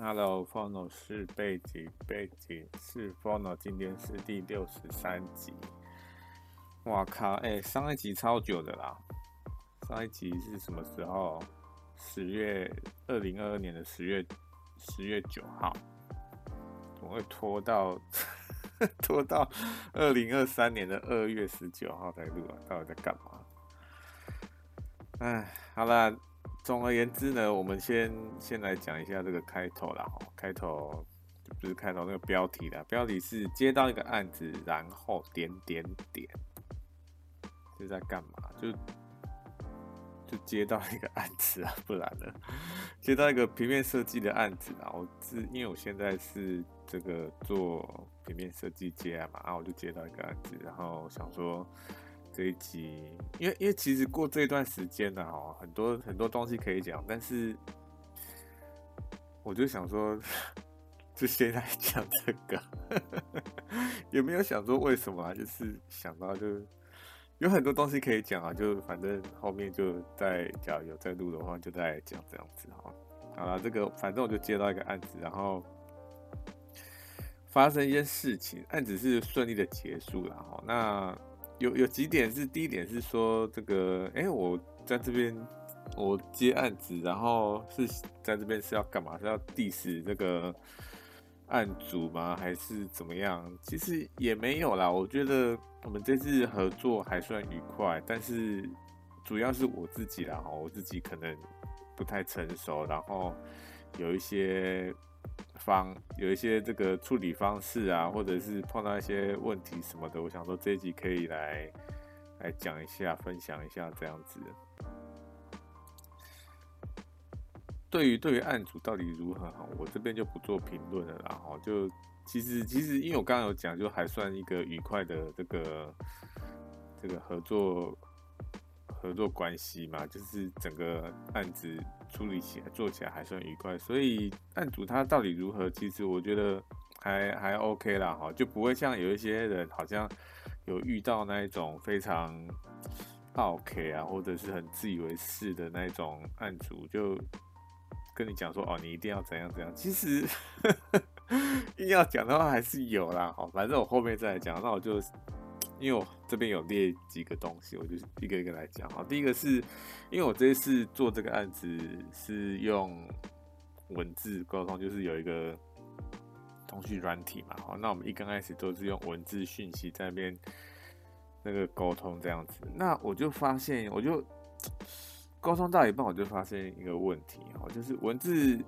Hello，Fono 是背景，背景是 Fono，今天是第六十三集。哇靠！哎、上一集超久的啦，上一集是什么时候？十月二零二二年的十月十月九号，怎么会拖到 拖到二零二三年的二月十九号才录啊？到底在干嘛？哎，好啦。总而言之呢，我们先先来讲一下这个开头啦。开头就不是开头那个标题啦，标题是接到一个案子，然后点点点，是在干嘛？就就接到一个案子啊，不然呢？接到一个平面设计的案子啊。我是因为我现在是这个做平面设计接案嘛，啊，我就接到一个案子，然后想说。这一集，因为因为其实过这一段时间呢，哈，很多很多东西可以讲，但是我就想说，就先来讲这个，有没有想说为什么啊？就是想到就有很多东西可以讲啊，就反正后面就再讲有在录的话，就再讲这样子哈。好了，这个反正我就接到一个案子，然后发生一件事情，案子是顺利的结束了哈。那有有几点是，第一点是说这个，哎、我在这边我接案子，然后是在这边是要干嘛？是要 diss 这个案主吗？还是怎么样？其实也没有啦。我觉得我们这次合作还算愉快，但是主要是我自己啦，我自己可能不太成熟，然后有一些。方有一些这个处理方式啊，或者是碰到一些问题什么的，我想说这一集可以来来讲一下，分享一下这样子。对于对于案主到底如何哈，我这边就不做评论了，然后就其实其实因为我刚刚有讲，就还算一个愉快的这个这个合作。合作关系嘛，就是整个案子处理起来、做起来还算愉快，所以案主他到底如何，其实我觉得还还 OK 啦，哈，就不会像有一些人好像有遇到那一种非常 OK 啊，或者是很自以为是的那种案主，就跟你讲说哦，你一定要怎样怎样，其实 硬要讲的话还是有啦，好，反正我后面再讲，那我就。因为我这边有列几个东西，我就一个一个来讲。好，第一个是因为我这一次做这个案子是用文字沟通，就是有一个通讯软体嘛。好，那我们一刚开始都是用文字讯息在那边那个沟通这样子。那我就发现，我就沟通到一半，我就发现一个问题，哈，就是文字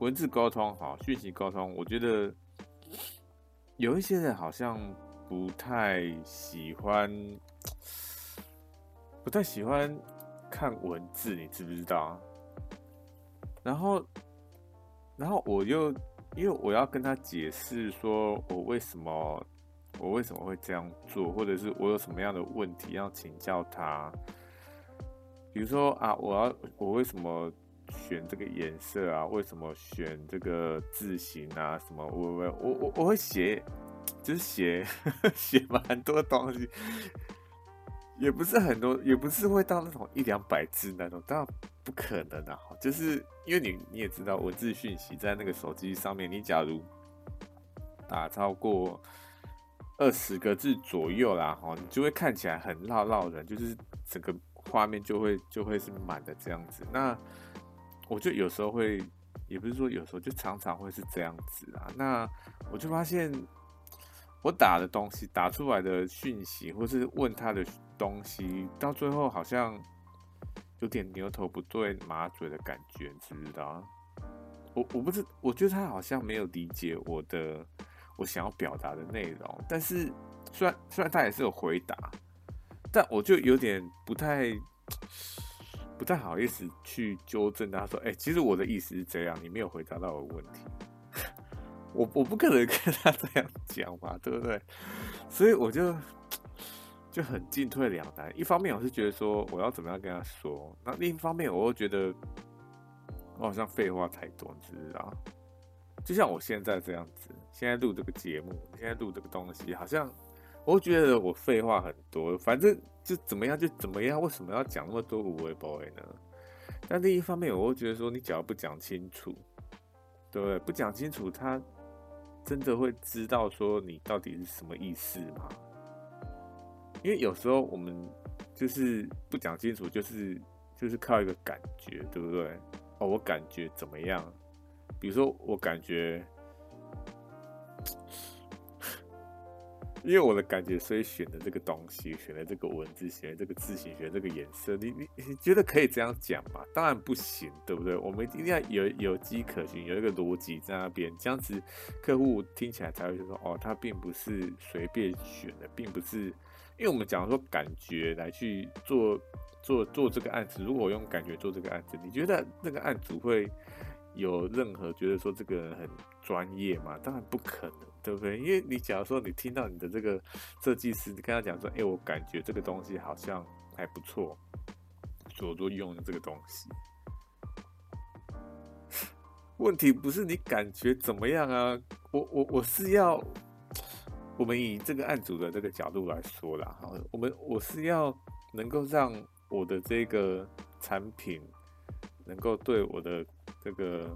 文字沟通，好，讯息沟通，我觉得有一些人好像。不太喜欢，不太喜欢看文字，你知不知道？然后，然后我又因为我要跟他解释，说我为什么我为什么会这样做，或者是我有什么样的问题要请教他。比如说啊，我要我为什么选这个颜色啊？为什么选这个字型啊？什么？我我我我我会写。就是写 写蛮多东西，也不是很多，也不是会到那种一两百字那种，当然不可能啊！就是因为你你也知道，文字讯息在那个手机上面，你假如打超过二十个字左右啦，哈，你就会看起来很绕绕人，就是整个画面就会就会是满的这样子。那我就有时候会，也不是说有时候，就常常会是这样子啊。那我就发现。我打的东西，打出来的讯息，或是问他的东西，到最后好像有点牛头不对马嘴的感觉，你知不知道？我我不知，我觉得他好像没有理解我的我想要表达的内容。但是虽然虽然他也是有回答，但我就有点不太不太好意思去纠正他说：“哎、其实我的意思是这样，你没有回答到我的问题。”我我不可能跟他这样讲嘛，对不对？所以我就就很进退两难。一方面我是觉得说我要怎么样跟他说，那另一方面我又觉得我好像废话太多，你知道？就像我现在这样子，现在录这个节目，现在录这个东西，好像我觉得我废话很多。反正就怎么样就怎么样，为什么要讲那么多无谓 boy 呢？但另一方面，我又觉得说你只要不讲清楚。对不对？不讲清楚，他真的会知道说你到底是什么意思吗？因为有时候我们就是不讲清楚，就是就是靠一个感觉，对不对？哦，我感觉怎么样？比如说，我感觉。因为我的感觉，所以选的这个东西，选的这个文字，选的这个字形，选这个颜色，你你你觉得可以这样讲吗？当然不行，对不对？我们一定要有有迹可循，有一个逻辑在那边，这样子客户听起来才会说，哦，他并不是随便选的，并不是，因为我们讲说感觉来去做做做这个案子，如果我用感觉做这个案子，你觉得那个案主会有任何觉得说这个人很专业吗？当然不可能。对不对？因为你假如说你听到你的这个设计师，你跟他讲说，哎，我感觉这个东西好像还不错，所以我就用这个东西。问题不是你感觉怎么样啊？我我我是要，我们以这个案主的这个角度来说啦，哈，我们我是要能够让我的这个产品能够对我的这个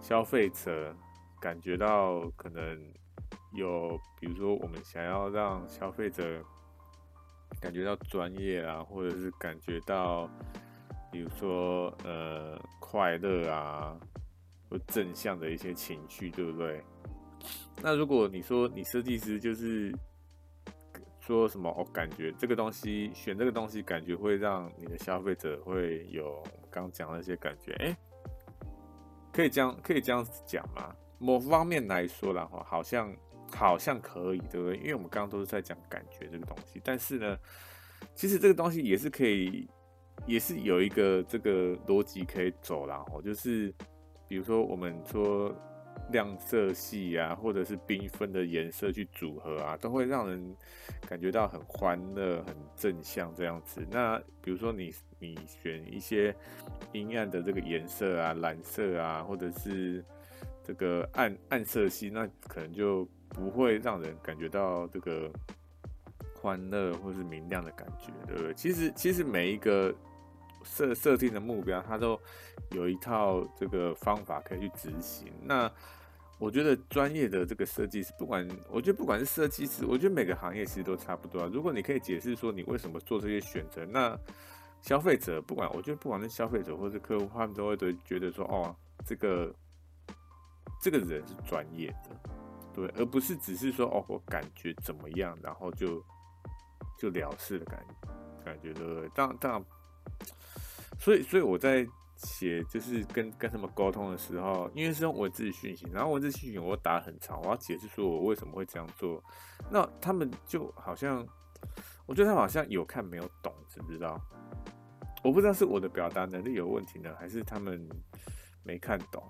消费者。感觉到可能有，比如说我们想要让消费者感觉到专业啊，或者是感觉到，比如说呃快乐啊，或正向的一些情绪，对不对？那如果你说你设计师就是说什么，我感觉这个东西选这个东西，感觉会让你的消费者会有刚讲那些感觉，哎，可以这样可以这样子讲吗？某方面来说的话，好像好像可以，对不对？因为我们刚刚都是在讲感觉这个东西，但是呢，其实这个东西也是可以，也是有一个这个逻辑可以走，然后就是比如说我们说亮色系啊，或者是缤纷的颜色去组合啊，都会让人感觉到很欢乐、很正向这样子。那比如说你你选一些阴暗的这个颜色啊，蓝色啊，或者是这个暗暗色系，那可能就不会让人感觉到这个欢乐或是明亮的感觉，对不对？其实，其实每一个设设定的目标，它都有一套这个方法可以去执行。那我觉得专业的这个设计师，不管我觉得不管是设计师，我觉得每个行业其实都差不多啊。如果你可以解释说你为什么做这些选择，那消费者不管，我觉得不管是消费者或是客户，他们都会觉得说，哦，这个。这个人是专业的，对，而不是只是说哦，我感觉怎么样，然后就就了事的感觉，感觉对不对？当然，当然，所以，所以我在写就是跟跟他们沟通的时候，因为是用文字讯息，然后文字讯息我打很长，我要解释说我为什么会这样做，那他们就好像，我觉得他好像有看没有懂，知不知道？我不知道是我的表达能力有问题呢，还是他们没看懂。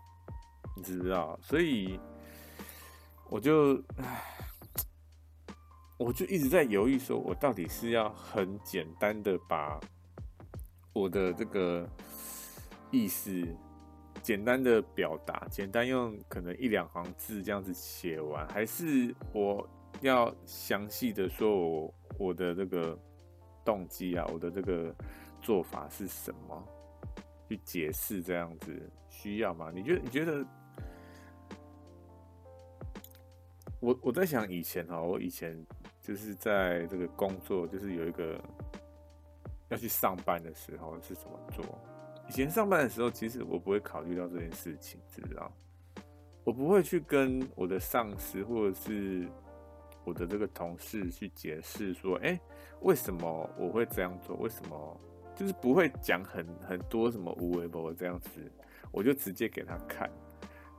知不知道？所以我就，我就一直在犹豫，说我到底是要很简单的把我的这个意思简单的表达，简单用可能一两行字这样子写完，还是我要详细的说我我的这个动机啊，我的这个做法是什么，去解释这样子需要吗？你觉得？你觉得？我我在想以前哈，我以前就是在这个工作，就是有一个要去上班的时候是怎么做？以前上班的时候，其实我不会考虑到这件事情，知道？我不会去跟我的上司或者是我的这个同事去解释说，哎，为什么我会这样做？为什么？就是不会讲很很多什么无为博这样子，我就直接给他看，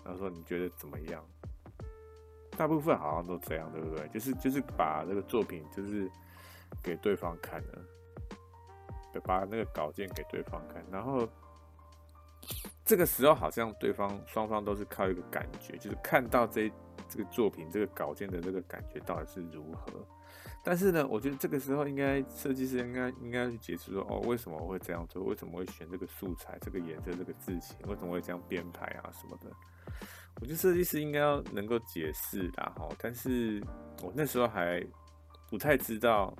然后说你觉得怎么样？大部分好像都这样，对不对？就是就是把这个作品就是给对方看了，把那个稿件给对方看，然后这个时候好像对方双方都是靠一个感觉，就是看到这这个作品这个稿件的这个感觉到底是如何。但是呢，我觉得这个时候应该设计师应该应该去解释说，哦，为什么我会这样做？为什么会选这个素材、这个颜色、这个字型？为什么会这样编排啊什么的？我觉得设计师应该要能够解释啦，哈，但是我那时候还不太知道，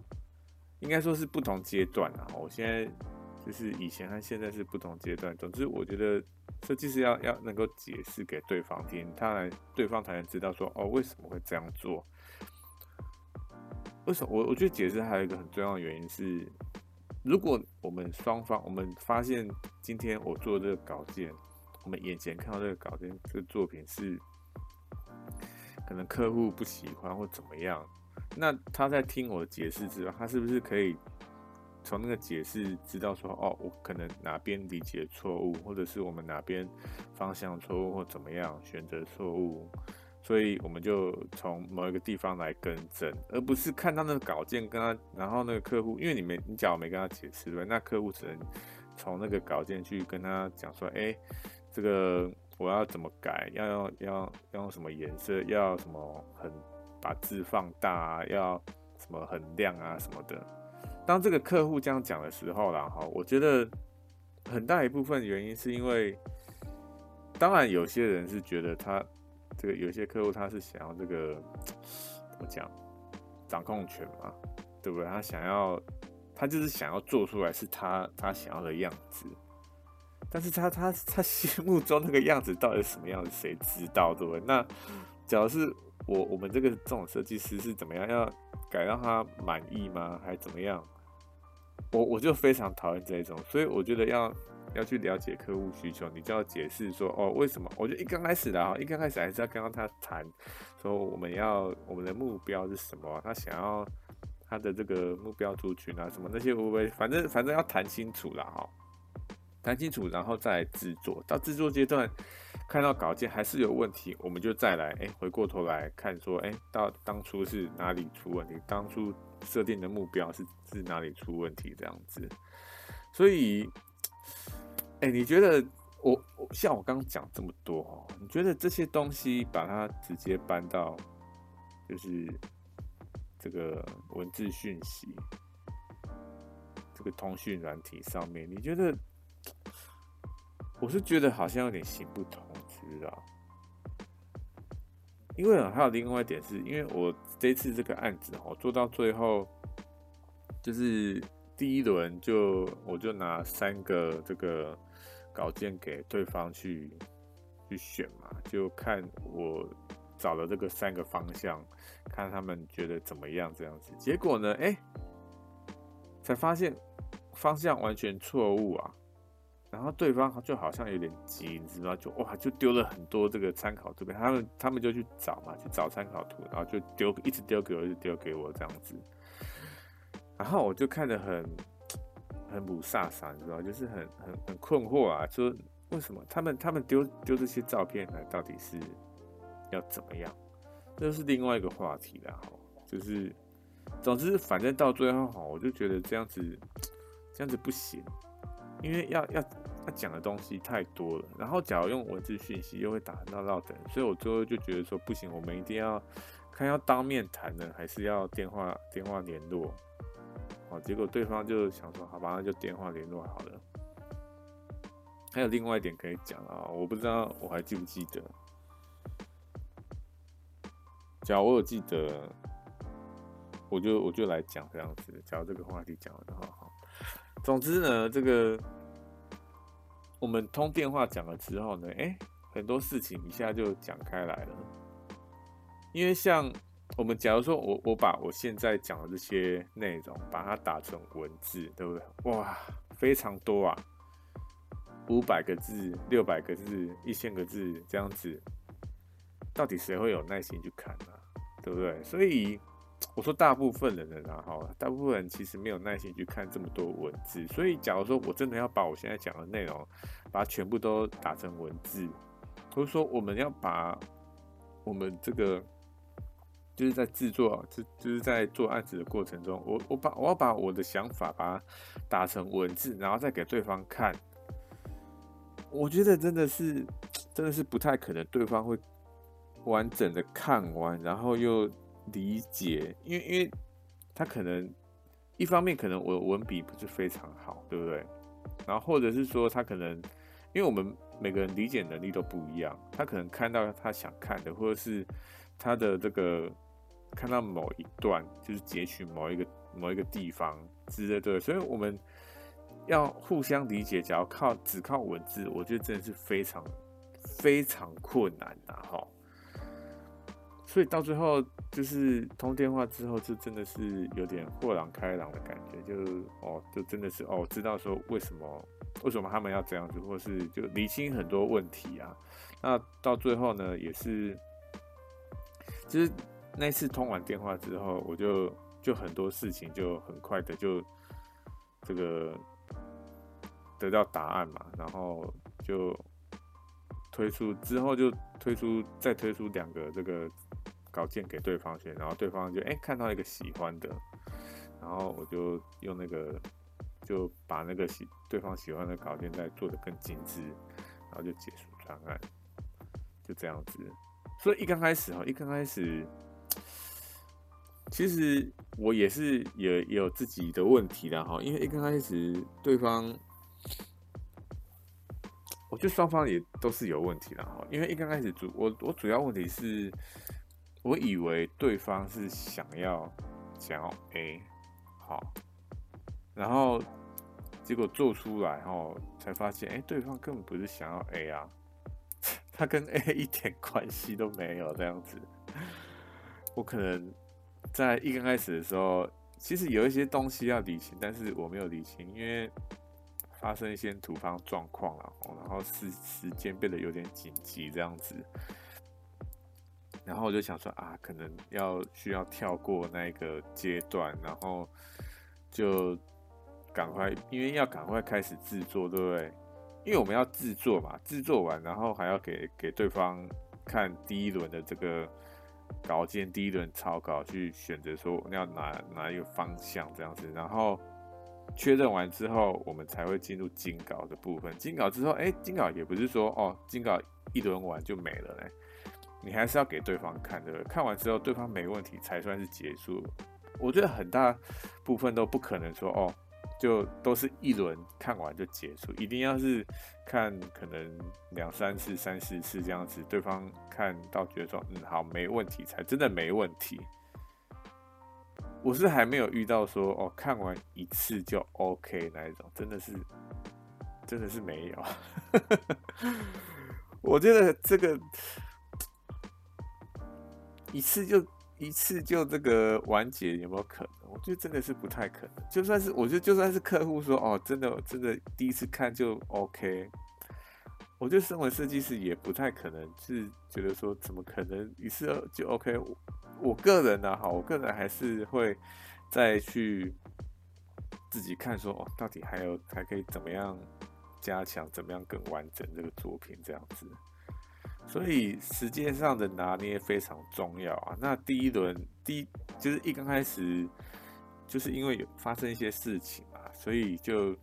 应该说是不同阶段啊。我现在就是以前和现在是不同阶段。总之，我觉得设计师要要能够解释给对方听，他来对方才能知道说哦，为什么会这样做。为什么我我觉得解释还有一个很重要的原因是，如果我们双方我们发现今天我做这个稿件，我们眼前看到这个稿件这个作品是可能客户不喜欢或怎么样，那他在听我的解释之后，他是不是可以？从那个解释知道说，哦，我可能哪边理解错误，或者是我们哪边方向错误，或怎么样选择错误，所以我们就从某一个地方来更正，而不是看到那个稿件跟他，然后那个客户，因为你没你假如没跟他解释对，那客户只能从那个稿件去跟他讲说，哎，这个我要怎么改，要要要要用什么颜色，要什么很把字放大啊，要什么很亮啊什么的。当这个客户这样讲的时候啦，哈，我觉得很大一部分原因是因为，当然有些人是觉得他这个有些客户他是想要这个怎么讲掌控权嘛，对不对？他想要他就是想要做出来是他他想要的样子，但是他他他心目中那个样子到底是什么样子，谁知道，对不对？那假如是我我们这个这种设计师是怎么样要改让他满意吗？还是怎么样？我我就非常讨厌这种，所以我觉得要要去了解客户需求，你就要解释说哦，为什么？我觉得一刚开始的啊，一刚开始还是要跟他谈，说我们要我们的目标是什么，他想要他的这个目标族群啊，什么那些会不会？反正反正要谈清楚了哈，谈清楚，然后再制作。到制作阶段，看到稿件还是有问题，我们就再来哎，回过头来看说哎，到当初是哪里出问题？当初。设定的目标是是哪里出问题这样子，所以，哎、你觉得我我像我刚刚讲这么多哦，你觉得这些东西把它直接搬到就是这个文字讯息这个通讯软体上面，你觉得？我是觉得好像有点行不通，知道？因为还有另外一点是，因为我这次这个案子哦，做到最后，就是第一轮就我就拿三个这个稿件给对方去去选嘛，就看我找了这个三个方向，看他们觉得怎么样这样子。结果呢，哎，才发现方向完全错误啊。然后对方就好像有点急，你知道，就哇，就丢了很多这个参考图片，他们他们就去找嘛，去找参考图，然后就丢，一直丢给我，一直丢给我这样子。然后我就看得很很雾煞煞，你知道，就是很很很困惑啊，说为什么他们他们丢丢这些照片来，到底是要怎么样？这是另外一个话题了哈，就是总之反正到最后哈，我就觉得这样子这样子不行。因为要要要讲的东西太多了，然后假如用文字讯息又会打到绕等，所以我最后就觉得说不行，我们一定要看要当面谈呢，还是要电话电话联络？哦，结果对方就想说好吧，那就电话联络好了。还有另外一点可以讲啊，我不知道我还记不记得，假如我有记得，我就我就来讲这样子，假如这个话题讲了的话，好。总之呢，这个我们通电话讲了之后呢，哎，很多事情一下就讲开来了。因为像我们，假如说我我把我现在讲的这些内容，把它打成文字，对不对？哇，非常多啊，五百个字、六百个字、一千个字这样子，到底谁会有耐心去看呢？对不对？所以。我说大部分人的然后大部分人其实没有耐心去看这么多文字，所以假如说我真的要把我现在讲的内容，把它全部都打成文字，或者说我们要把我们这个就是在制作，就就是在做案子的过程中，我我把我要把我的想法把它打成文字，然后再给对方看，我觉得真的是真的是不太可能对方会完整的看完，然后又。理解，因为因为他可能一方面可能我文笔不是非常好，对不对？然后或者是说他可能，因为我们每个人理解能力都不一样，他可能看到他想看的，或者是他的这个看到某一段就是截取某一个某一个地方之类的，所以我们要互相理解，只要靠只靠文字，我觉得真的是非常非常困难的哈。所以到最后就是通电话之后，就真的是有点豁然开朗的感觉，就哦，就真的是哦，知道说为什么为什么他们要这样子，或是就理清很多问题啊。那到最后呢，也是，就是那次通完电话之后，我就就很多事情就很快的就这个。得到答案嘛，然后就推出之后就推出再推出两个这个稿件给对方选，然后对方就哎、看到一个喜欢的，然后我就用那个就把那个喜对方喜欢的稿件再做的更精致，然后就结束专案，就这样子。所以一刚开始哈，一刚开始其实我也是也也有自己的问题的哈，因为一刚开始对方。我觉得双方也都是有问题的哈，因为一刚开始主我我主要问题是，我以为对方是想要想要 A 好，然后结果做出来后才发现，哎，对方根本不是想要 A 啊，他跟 A 一点关系都没有这样子。我可能在一刚开始的时候，其实有一些东西要理清，但是我没有理清，因为。发生一些突发状况了，然后时时间变得有点紧急这样子，然后我就想说啊，可能要需要跳过那个阶段，然后就赶快，因为要赶快开始制作，对不对？因为我们要制作嘛，制作完然后还要给给对方看第一轮的这个稿件，第一轮草稿去选择说要哪哪一个方向这样子，然后。确认完之后，我们才会进入精稿的部分。精稿之后，哎、欸，精稿也不是说哦，精稿一轮完就没了嘞，你还是要给对方看对不对。看完之后，对方没问题才算是结束。我觉得很大部分都不可能说哦，就都是一轮看完就结束，一定要是看可能两三次、三四次这样子，对方看到觉得说嗯好没问题，才真的没问题。我是还没有遇到说哦，看完一次就 OK 那一种，真的是，真的是没有。我觉得这个一次就一次就这个完结有没有可能？我觉得真的是不太可能。就算是我觉得就算是客户说哦，真的真的第一次看就 OK，我觉得身为设计师也不太可能是觉得说怎么可能一次就 OK。我个人呢，哈，我个人还是会再去自己看说，哦，到底还有还可以怎么样加强，怎么样更完整这个作品这样子。所以时间上的拿捏非常重要啊。那第一轮第就是一刚开始，就是因为有发生一些事情嘛，所以就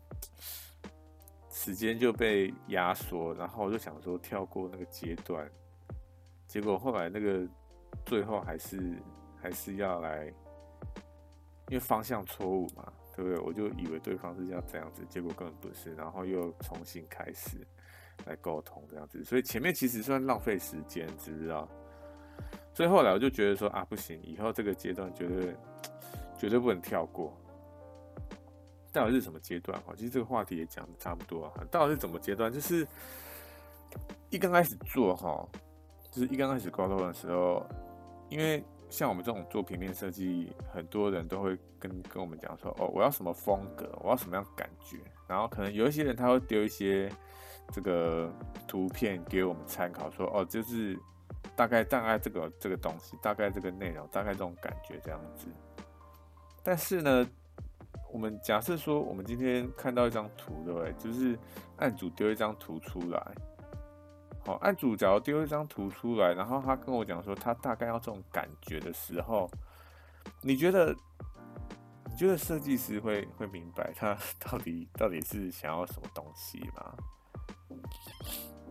时间就被压缩，然后我就想说跳过那个阶段，结果后来那个。最后还是还是要来，因为方向错误嘛，对不对？我就以为对方是要这样子，结果根本不是，然后又重新开始来沟通这样子，所以前面其实算浪费时间，知不知道？所以后来我就觉得说啊，不行，以后这个阶段绝对绝对不能跳过。到底是什么阶段？哈，其实这个话题也讲的差不多啊。到底是怎么阶段？就是一刚开始做哈。就是一刚开始沟通的时候，因为像我们这种做平面设计，很多人都会跟跟我们讲说，哦，我要什么风格，我要什么样感觉，然后可能有一些人他会丢一些这个图片给我们参考，说，哦，就是大概大概这个这个东西，大概这个内容，大概这种感觉这样子。但是呢，我们假设说，我们今天看到一张图，对不对？就是案主丢一张图出来。哦，案主只要丢一张图出来，然后他跟我讲说他大概要这种感觉的时候，你觉得？你觉得设计师会会明白他到底 到底是想要什么东西吗？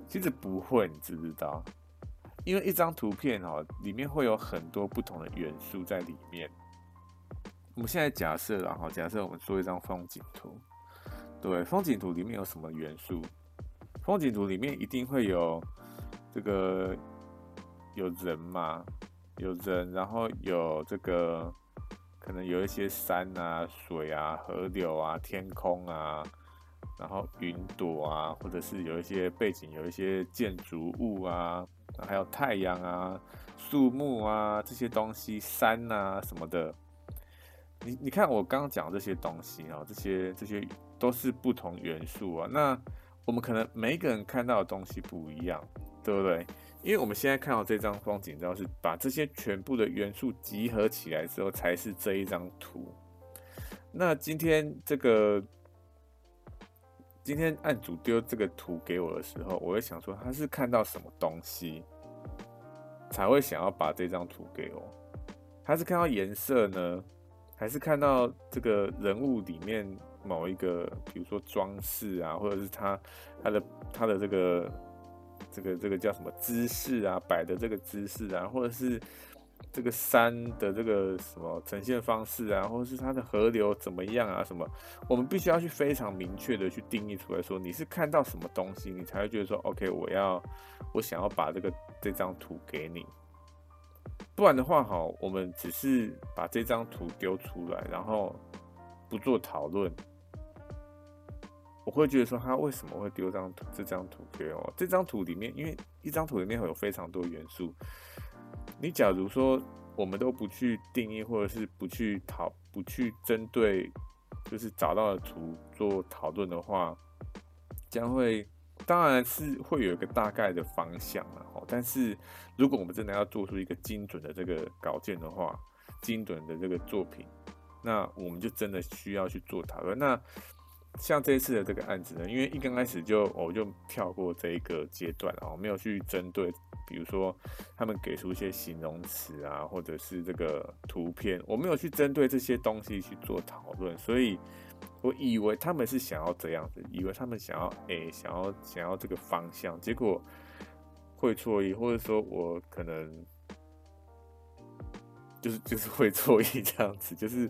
其实不会，你知不知道？因为一张图片哦，里面会有很多不同的元素在里面。我们现在假设了哈，假设我们做一张风景图，对，风景图里面有什么元素？风景图里面一定会有这个有人嘛，有人，然后有这个可能有一些山啊、水啊、河流啊、天空啊，然后云朵啊，或者是有一些背景，有一些建筑物啊，还有太阳啊、树木啊这些东西，山啊什么的。你你看我刚刚讲这些东西啊，这些这些都是不同元素啊。那我们可能每一个人看到的东西不一样，对不对？因为我们现在看到这张风景照，是把这些全部的元素集合起来之后，才是这一张图。那今天这个，今天案主丢这个图给我的时候，我会想说，他是看到什么东西才会想要把这张图给我？他是看到颜色呢，还是看到这个人物里面某一个，比如说装饰啊，或者是他他的他的这个？这个这个叫什么姿势啊？摆的这个姿势啊，或者是这个山的这个什么呈现方式啊，或者是它的河流怎么样啊？什么？我们必须要去非常明确的去定义出来说，你是看到什么东西，你才会觉得说，OK，我要我想要把这个这张图给你。不然的话，哈，我们只是把这张图丢出来，然后不做讨论。我会觉得说，他为什么会丢张图？这张图给我？这张图里面，因为一张图里面会有非常多元素。你假如说我们都不去定义，或者是不去讨、不去针对，就是找到的图做讨论的话，将会当然是会有一个大概的方向了。但是如果我们真的要做出一个精准的这个稿件的话，精准的这个作品，那我们就真的需要去做讨论。那像这次的这个案子呢，因为一刚开始就我就跳过这一个阶段啊，我没有去针对，比如说他们给出一些形容词啊，或者是这个图片，我没有去针对这些东西去做讨论，所以我以为他们是想要这样子，以为他们想要诶、想要想要这个方向，结果会错意，或者说我可能就是 就是会错意这样子，就是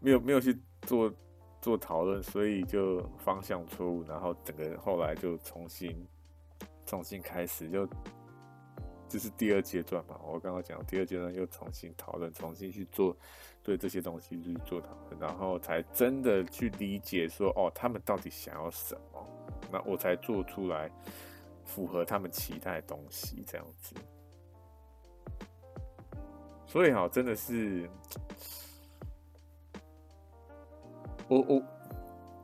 没有没有去做。做讨论，所以就方向错误，然后整个后来就重新重新开始，就这是第二阶段嘛。我刚刚讲第二阶段又重新讨论，重新去做对这些东西去做讨论，然后才真的去理解说哦，他们到底想要什么，那我才做出来符合他们期待的东西这样子。所以哈，真的是。我我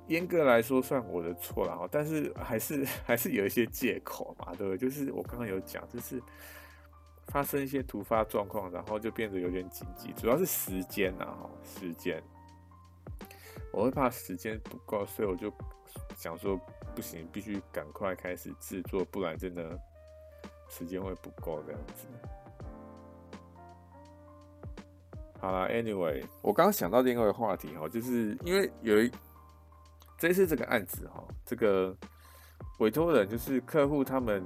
严格来说算我的错了哈，但是还是还是有一些借口嘛，对不对？就是我刚刚有讲，就是发生一些突发状况，然后就变得有点紧急，主要是时间呐，时间，我会怕时间不够，所以我就想说不行，必须赶快开始制作，不然真的时间会不够这样子。好了，Anyway，我刚刚想到另外一个话题哈，就是因为有一这次这个案子哈，这个委托人就是客户他们，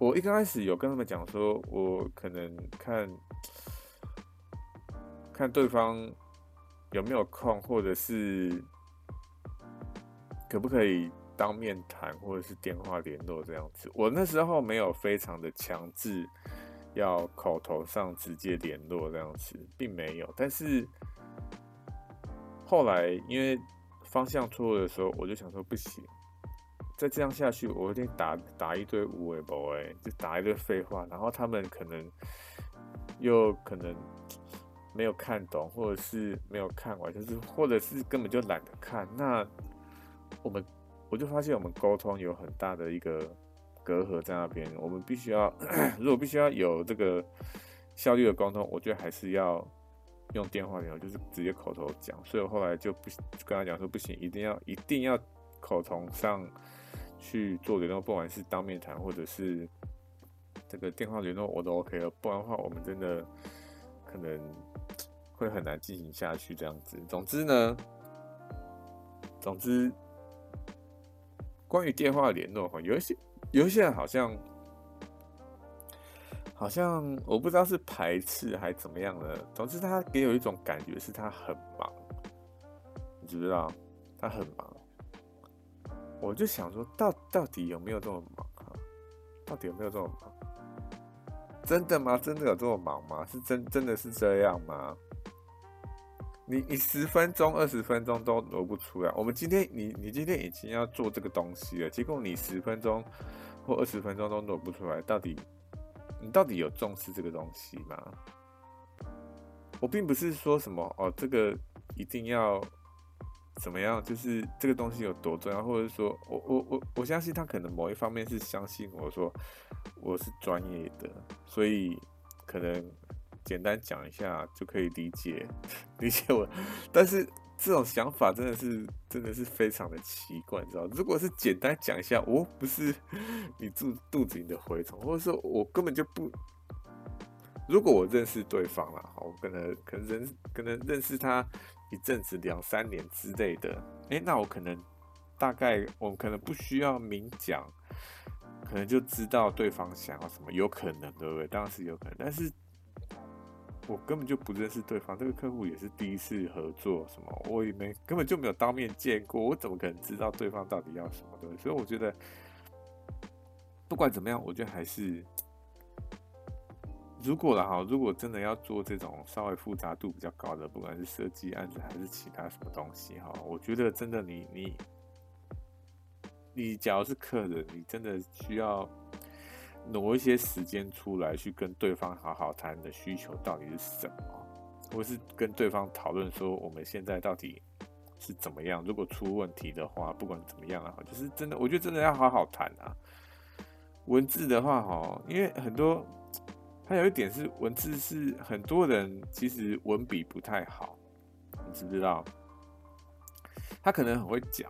我一开始有跟他们讲说，我可能看看对方有没有空，或者是可不可以当面谈，或者是电话联络这样子。我那时候没有非常的强制。要口头上直接联络这样子，并没有。但是后来因为方向错误的时候，我就想说不行，再这样下去，我一定打打一堆无谓博哎，就打一堆废话，然后他们可能又可能没有看懂，或者是没有看完，就是或者是根本就懒得看。那我们我就发现我们沟通有很大的一个。隔阂在那边，我们必须要，如果必须要有这个效率的沟通，我觉得还是要用电话联络，就是直接口头讲。所以我后来就不跟他讲说不行，一定要一定要口头上去做联络，不管是当面谈或者是这个电话联络，我都 OK 了。不然的话，我们真的可能 会很难进行下去这样子。总之呢，总之关于电话联络哈，有一些。有一些人好像，好像我不知道是排斥还是怎么样的。总之，他给我一种感觉是他很忙，你知不知道？他很忙。我就想说，到到底有没有这么忙啊？到底有没有这么忙？真的吗？真的有这么忙吗？是真真的是这样吗？你你十分钟、二十分钟都挪不出来。我们今天你你今天已经要做这个东西了，结果你十分钟或二十分钟都挪不出来，到底你到底有重视这个东西吗？我并不是说什么哦，这个一定要怎么样，就是这个东西有多重要，或者说我我我我相信他可能某一方面是相信我说我是专业的，所以可能。简单讲一下就可以理解 理解我，但是这种想法真的是真的是非常的奇怪，你知道？如果是简单讲一下，我不是你肚肚子里的蛔虫，或者说我根本就不，如果我认识对方了，好，我可能可能认可能认识他一阵子两三年之类的，哎、欸，那我可能大概我可能不需要明讲，可能就知道对方想要什么，有可能对不对？当然是有可能，但是。我根本就不认识对方，这个客户也是第一次合作，什么我也没根本就没有当面见过，我怎么可能知道对方到底要什么？对，所以我觉得不管怎么样，我觉得还是如果了哈，如果真的要做这种稍微复杂度比较高的，不管是设计案子还是其他什么东西哈，我觉得真的你你你，假如是客人，你真的需要。挪一些时间出来，去跟对方好好谈的需求到底是什么，或是跟对方讨论说我们现在到底是怎么样。如果出问题的话，不管怎么样啊，就是真的，我觉得真的要好好谈啊。文字的话，哈，因为很多，还有一点是文字是很多人其实文笔不太好，你知不知道？他可能很会讲，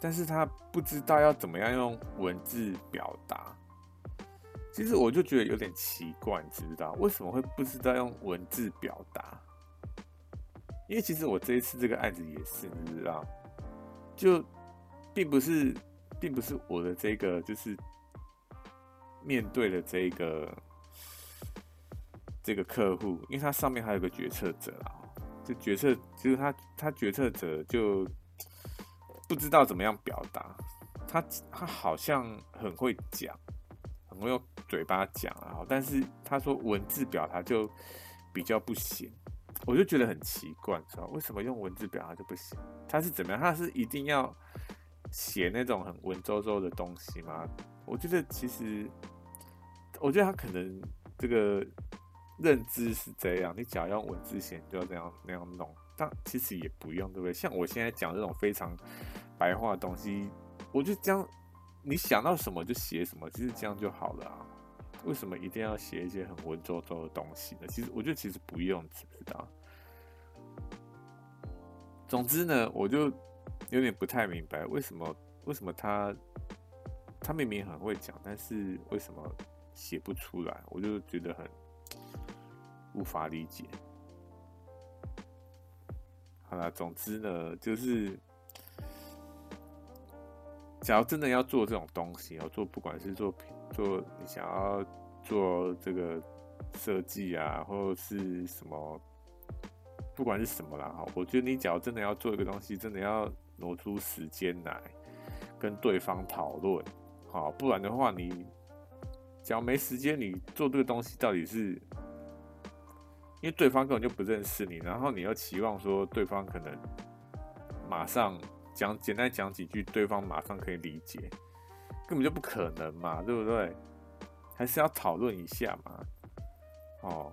但是他不知道要怎么样用文字表达。其实我就觉得有点奇怪，你知不知道为什么会不知道用文字表达？因为其实我这一次这个案子也是，你知不知道？就并不是，并不是我的这个，就是面对的这个这个客户，因为他上面还有个决策者啊，就决策就是他，他决策者就不知道怎么样表达，他他好像很会讲。我用嘴巴讲啊，但是他说文字表达就比较不行，我就觉得很奇怪，知道为什么用文字表达就不行？他是怎么样？他是一定要写那种很文绉绉的东西吗？我觉得其实，我觉得他可能这个认知是这样，你只要用文字写，你就要这样那样弄，但其实也不用，对不对？像我现在讲这种非常白话的东西，我就这样。你想到什么就写什么，其实这样就好了啊。为什么一定要写一些很文绉绉的东西呢？其实我觉得其实不用，知不知道？总之呢，我就有点不太明白，为什么为什么他他明明很会讲，但是为什么写不出来？我就觉得很无法理解。好了，总之呢，就是。假如真的要做这种东西，要做不管是做做你想要做这个设计啊，或者是什么，不管是什么啦哈，我觉得你假如真的要做一个东西，真的要挪出时间来跟对方讨论，好，不然的话你假如没时间，你做这个东西到底是，因为对方根本就不认识你，然后你又期望说对方可能马上。讲简单讲几句，对方马上可以理解，根本就不可能嘛，对不对？还是要讨论一下嘛。哦，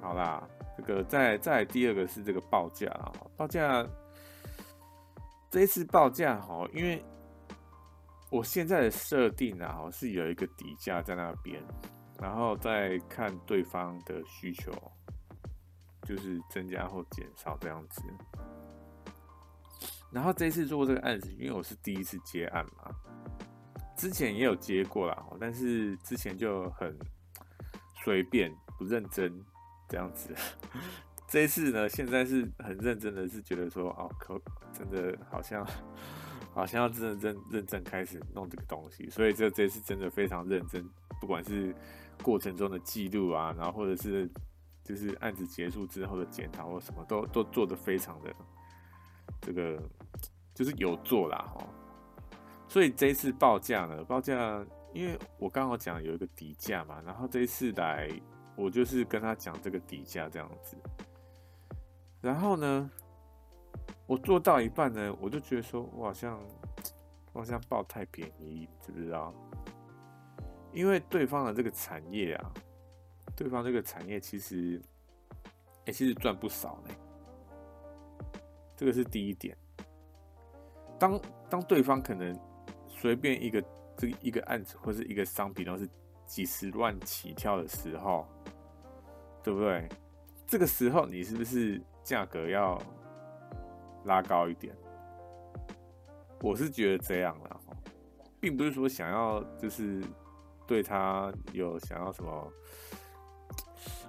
好啦，这个再再第二个是这个报价啊，报价这一次报价哈，因为我现在的设定啊，是有一个底价在那边，然后再看对方的需求，就是增加或减少这样子。然后这次做这个案子，因为我是第一次接案嘛，之前也有接过啦，但是之前就很随便、不认真这样子。这一次呢，现在是很认真的，是觉得说，哦，可真的好像好像要真的认认真开始弄这个东西，所以这这次真的非常认真，不管是过程中的记录啊，然后或者是就是案子结束之后的检讨或什么都都做得非常的。这个就是有做啦哈，所以这一次报价呢，报价，因为我刚好讲有一个底价嘛，然后这一次来，我就是跟他讲这个底价这样子，然后呢，我做到一半呢，我就觉得说，我好像我好像报太便宜，知不知道？因为对方的这个产业啊，对方这个产业其实，哎、其实赚不少呢。这个是第一点。当当对方可能随便一个这一个案子或是一个商品都是几十万起跳的时候，对不对？这个时候你是不是价格要拉高一点？我是觉得这样啦，并不是说想要就是对他有想要什么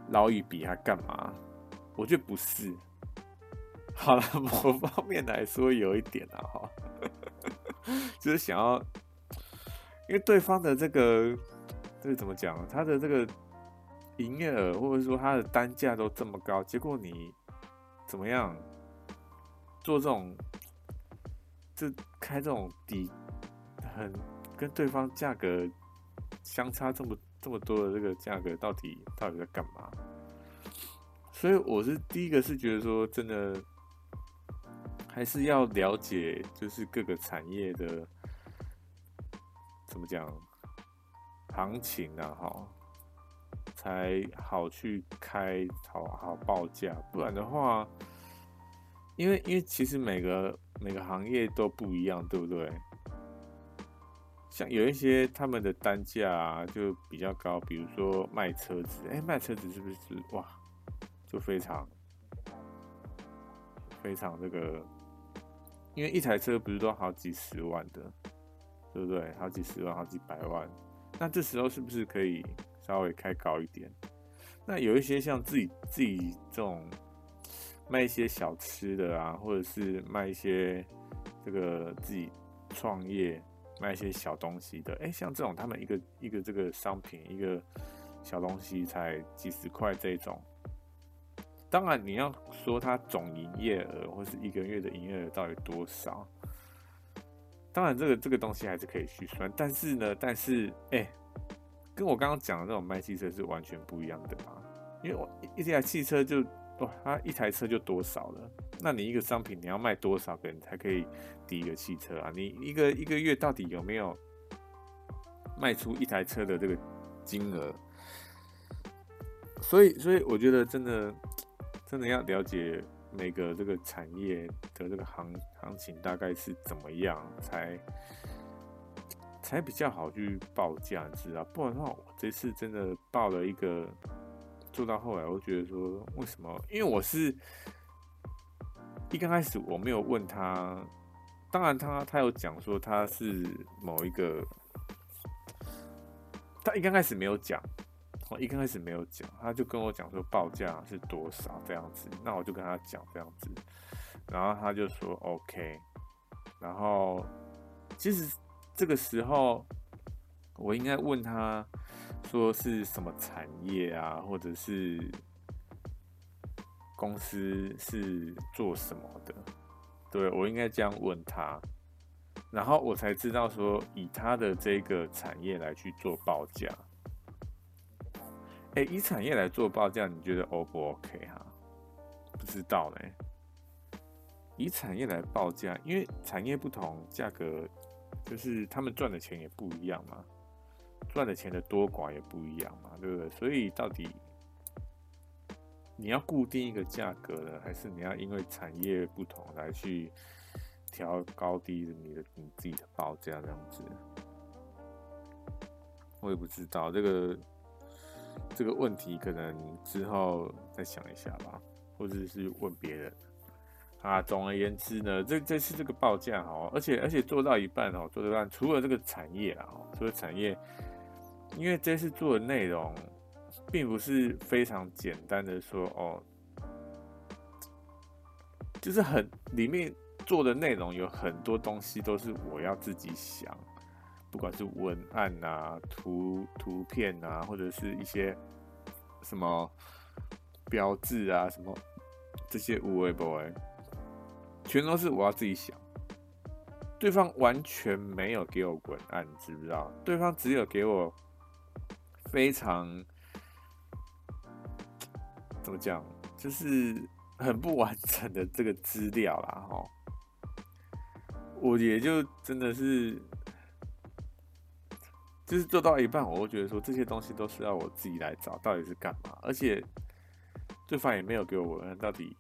捞一笔还干嘛？我觉得不是。好了，某 方面来说有一点啊，哈，就是想要，因为对方的这个这个怎么讲，他的这个营业额或者说他的单价都这么高，结果你怎么样做这种，就开这种底很跟对方价格相差这么这么多的这个价格，到底到底在干嘛？所以我是第一个是觉得说真的。还是要了解，就是各个产业的怎么讲行情啊，哈，才好去开好好报价。不然的话，因为因为其实每个每个行业都不一样，对不对？像有一些他们的单价啊就比较高，比如说卖车子，哎，卖车子是不是哇，就非常非常这个。因为一台车不是都好几十万的，对不对？好几十万、好几百万，那这时候是不是可以稍微开高一点？那有一些像自己自己这种卖一些小吃的啊，或者是卖一些这个自己创业卖一些小东西的，哎，像这种他们一个一个这个商品一个小东西才几十块这种。当然，你要说它总营业额或是一个月的营业额到底多少？当然，这个这个东西还是可以去算。但是呢，但是哎、跟我刚刚讲的这种卖汽车是完全不一样的嘛。因为我一台汽车就哇，它一台车就多少了？那你一个商品你要卖多少个人才可以抵一个汽车啊？你一个一个月到底有没有卖出一台车的这个金额？所以，所以我觉得真的。真的要了解每个这个产业的这个行行情大概是怎么样，才才比较好去报价，你知道？不然的话，我这次真的报了一个，做到后来，我觉得说为什么？因为我是一刚开始我没有问他，当然他他有讲说他是某一个，他一刚开始没有讲。我一刚开始没有讲，他就跟我讲说报价是多少这样子，那我就跟他讲这样子，然后他就说 OK，然后其实这个时候我应该问他说是什么产业啊，或者是公司是做什么的，对，我应该这样问他，然后我才知道说以他的这个产业来去做报价。哎，以产业来做报价，你觉得 O 不 OK 哈？不知道嘞。以产业来报价，因为产业不同，价格就是他们赚的钱也不一样嘛，赚的钱的多寡也不一样嘛，对不对？所以到底你要固定一个价格呢，还是你要因为产业不同来去调高低你的你自己的报价这样子？我也不知道这个。这个问题可能之后再想一下吧，或者是问别人啊。总而言之呢，这这次这个报价哦，而且而且做到一半哦，做到一半，除了这个产业啊，除了产业，因为这次做的内容并不是非常简单的说哦，就是很里面做的内容有很多东西都是我要自己想。不管是文案啊、图图片啊，或者是一些什么标志啊、什么这些无为不为，全都是我要自己想。对方完全没有给我文案，知不知道？对方只有给我非常怎么讲，就是很不完整的这个资料啦，哈，我也就真的是，就是做到一半，我会觉得说这些东西都是要我自己来找，到底是干嘛？而且对方也没有给我文案，到底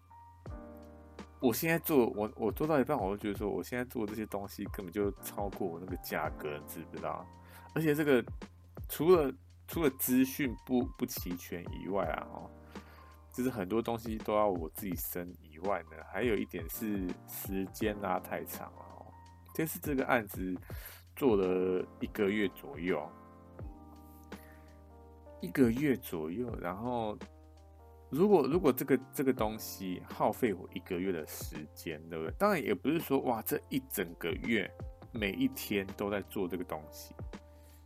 我现在做，我我做到一半，我会觉得说我现在做这些东西根本就超过我那个价格，知不知道？而且这个除了除了资讯不不齐全以外啊，哦。就是很多东西都要我自己生以外呢，还有一点是时间拉太长了哦。这次这个案子做了一个月左右，一个月左右，然后如果如果这个这个东西耗费我一个月的时间，对不对？当然也不是说哇，这一整个月每一天都在做这个东西，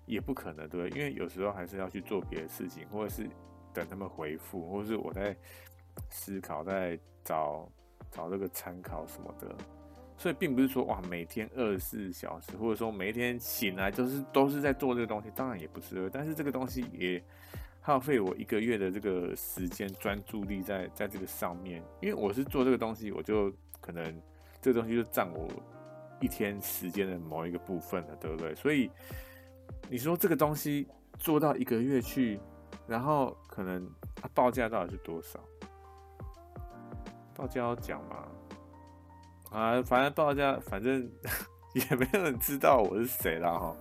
也不可能，对？因为有时候还是要去做别的事情，或者是。等他们回复，或者是我在思考，在找找这个参考什么的，所以并不是说哇，每天二十四小时，或者说每一天醒来都是都是在做这个东西，当然也不是，但是这个东西也耗费我一个月的这个时间专注力在在这个上面，因为我是做这个东西，我就可能这个东西就占我一天时间的某一个部分了，对不对？所以你说这个东西做到一个月去。然后可能他报价到底是多少？报价要讲吗？啊，反正报价，反正 也没有人知道我是谁了哈，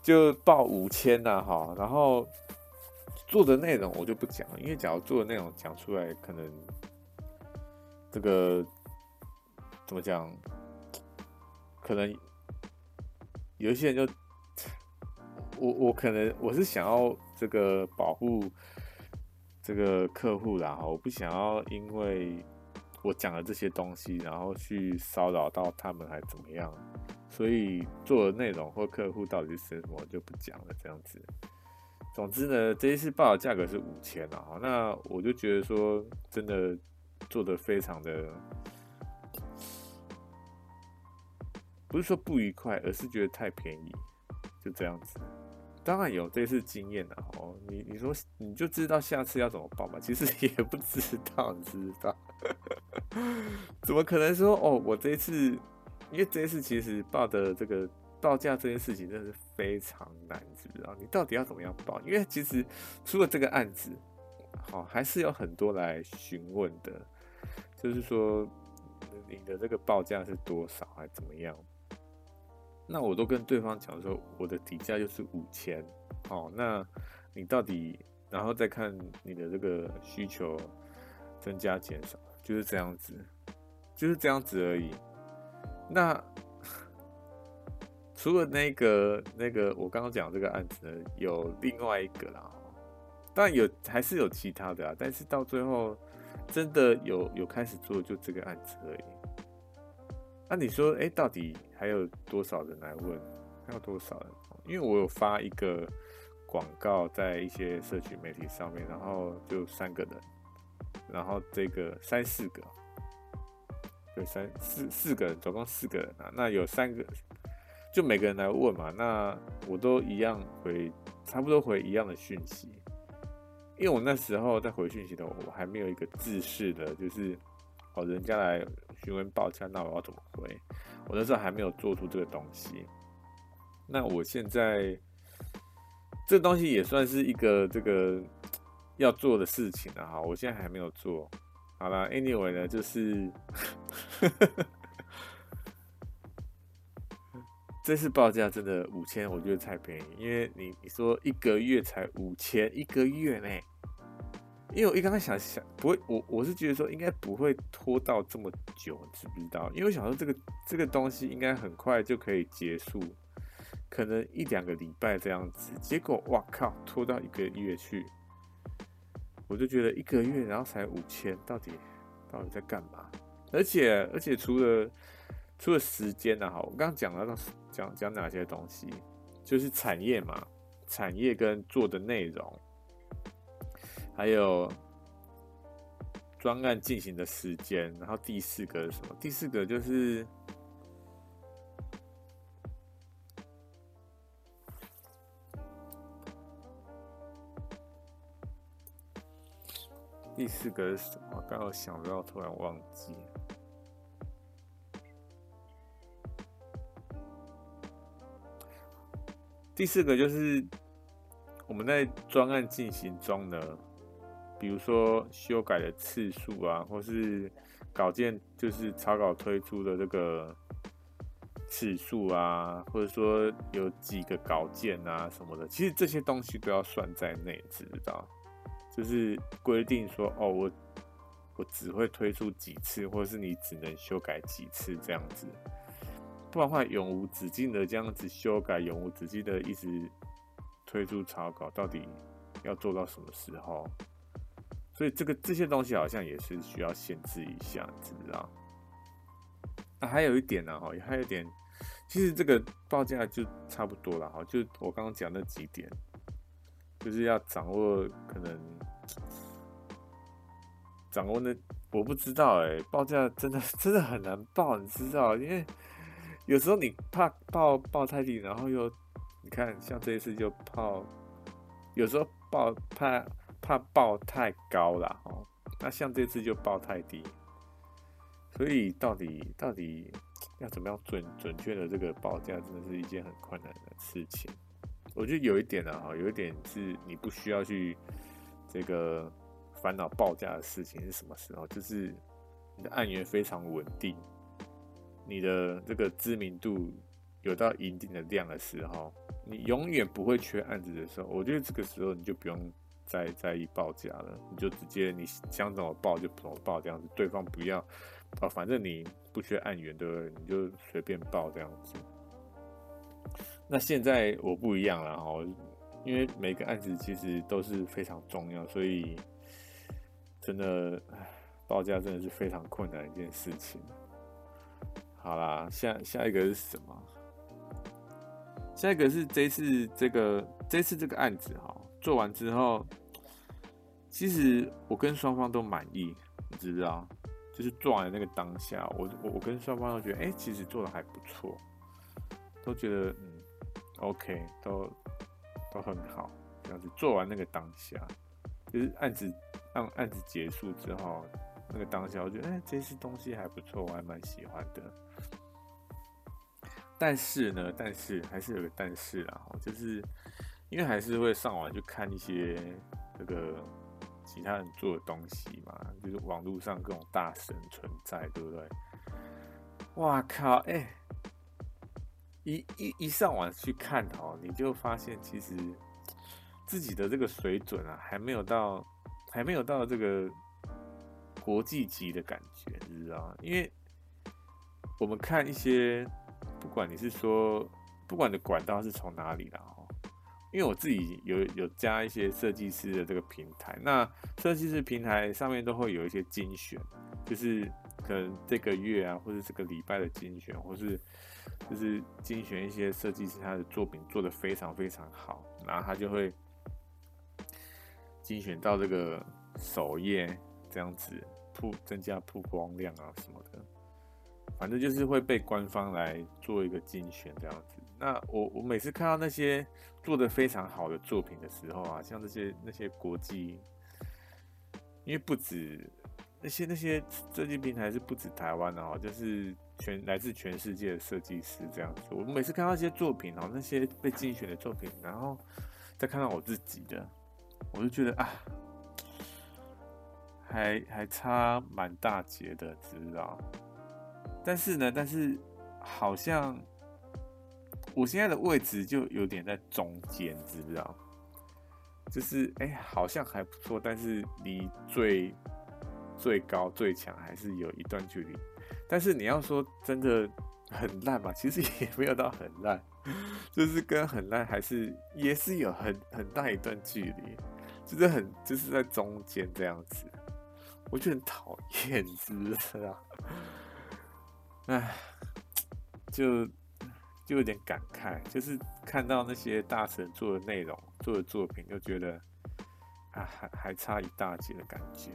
就报五千呐哈。然后做的内容我就不讲，因为假如做的内容讲出来，可能这个怎么讲？可能有一些人就。我我可能我是想要这个保护这个客户啦，我不想要因为我讲了这些东西，然后去骚扰到他们还怎么样，所以做的内容或客户到底是什么就不讲了这样子。总之呢，这一次报的价格是五千啊，那我就觉得说真的做的非常的，不是说不愉快，而是觉得太便宜，就这样子。当然有这次经验了哦，你你说你就知道下次要怎么报吗？其实也不知道，你知道？怎么可能说哦？我这一次，因为这一次其实报的这个报价这件事情真的是非常难，知不知道？你到底要怎么样报？因为其实除了这个案子，好还是有很多来询问的，就是说你的这个报价是多少，还怎么样？那我都跟对方讲说，我的底价就是五千，好，那你到底，然后再看你的这个需求增加减少，就是这样子，就是这样子而已。那除了那个那个我刚刚讲这个案子呢，有另外一个啦，当然有还是有其他的啊，但是到最后真的有有开始做就这个案子而已。那、你说，哎、到底还有多少人来问？还有多少人？因为我有发一个广告在一些社群媒体上面，然后就三个人，然后这个三四个，对，三四四个人，总共四个人啊。那有三个，就每个人来问嘛，那我都一样回，差不多回一样的讯息。因为我那时候在回讯息的，我还没有一个制式的，就是哦，人家来。询问报价，那我要怎么回？我那时候还没有做出这个东西。那我现在这东西也算是一个这个要做的事情了哈。我现在还没有做。好了，Anyway 呢，就是 这次报价真的五千，我觉得太便宜。因为你你说一个月才五千，一个月呢？因为我一刚才想想不会，我我是觉得说应该不会拖到这么久，知不知道？因为我想说这个这个东西应该很快就可以结束，可能一两个礼拜这样子。结果哇靠，拖到一个月去，我就觉得一个月然后才五千，到底到底在干嘛？而且而且除了除了时间啊，哈，我刚刚讲了讲讲哪些东西，就是产业嘛，产业跟做的内容。还有专案进行的时间，然后第四个是什么？第四个就是第四个是什么？刚刚想到，突然忘记。第四个就是我们在专案进行中呢，比如说修改的次数啊，或是稿件就是草稿推出的这个次数啊，或者说有几个稿件啊什么的，其实这些东西都要算在内，知道？就是规定说，哦，我我只会推出几次，或者是你只能修改几次这样子。不然的话，永无止境的这样子修改，永无止境的一直推出草稿，到底要做到什么时候？所以这个这些东西好像也是需要限制一下，知不知道？啊，还有一点呢，哈，还有一点，其实这个报价就差不多了，哈，就我刚刚讲那几点，就是要掌握可能掌握那，我不知道哎，报价真的真的很难报，你知道，因为。有时候你怕报报太低，然后又你看像这一次就报，有时候报怕怕报太高了哦，那像这次就报太低，所以到底到底要怎么样准准确的这个报价，真的是一件很困难的事情。我觉得有一点呢，哈，有一点是你不需要去这个烦恼报价的事情是什么时候，就是你的案源非常稳定。你的这个知名度有到一定的量的时候，你永远不会缺案子的时候，我觉得这个时候你就不用在在意报价了，你就直接你想怎么报就怎么报这样子，对方不要啊，反正你不缺案源对不对？你就随便报这样子。那现在我不一样了哈，因为每个案子其实都是非常重要，所以真的报价真的是非常困难一件事情。好啦，下下一个是什么？下一个是这次这个这次这个案子哈，做完之后，其实我跟双方都满意，你知道，就是做完那个当下，我我我跟双方都觉得，哎、其实做的还不错，都觉得嗯，OK，都都很好，这样子做完那个当下，就是案子让案子结束之后，那个当下，我觉得，哎、这次东西还不错，我还蛮喜欢的。但是呢，但是还是有个但是啦，就是因为还是会上网去看一些这个其他人做的东西嘛，就是网络上各种大神存在，对不对？哇靠！哎、一一一上网去看哦，你就发现其实自己的这个水准啊，还没有到，还没有到这个国际级的感觉，你知道吗？因为我们看一些。不管你是说，不管你的管道是从哪里的哦，因为我自己有有加一些设计师的这个平台，那设计师平台上面都会有一些精选，就是可能这个月啊，或者这个礼拜的精选，或是就是精选一些设计师他的作品做得非常非常好，然后他就会精选到这个首页这样子，曝增加曝光量啊什么的。反正就是会被官方来做一个精选这样子。那我我每次看到那些做得非常好的作品的时候啊，像这些那些国际，因为不止那些那些设计平台是不止台湾的哦，就是全来自全世界的设计师这样子。我每次看到一些作品哦，那些被精选的作品，然后再看到我自己的，我就觉得啊，还还差蛮大截的，知道？但是呢，但是好像我现在的位置就有点在中间，知不知道？就是哎、好像还不错，但是离最最高最强还是有一段距离。但是你要说真的很烂吧，其实也没有到很烂，就是跟很烂还是也是有很很大一段距离，就是很就是在中间这样子，我就很讨厌，知不知道？唉，就就有点感慨，就是看到那些大神做的内容、做的作品，就觉得啊，还还差一大截的感觉。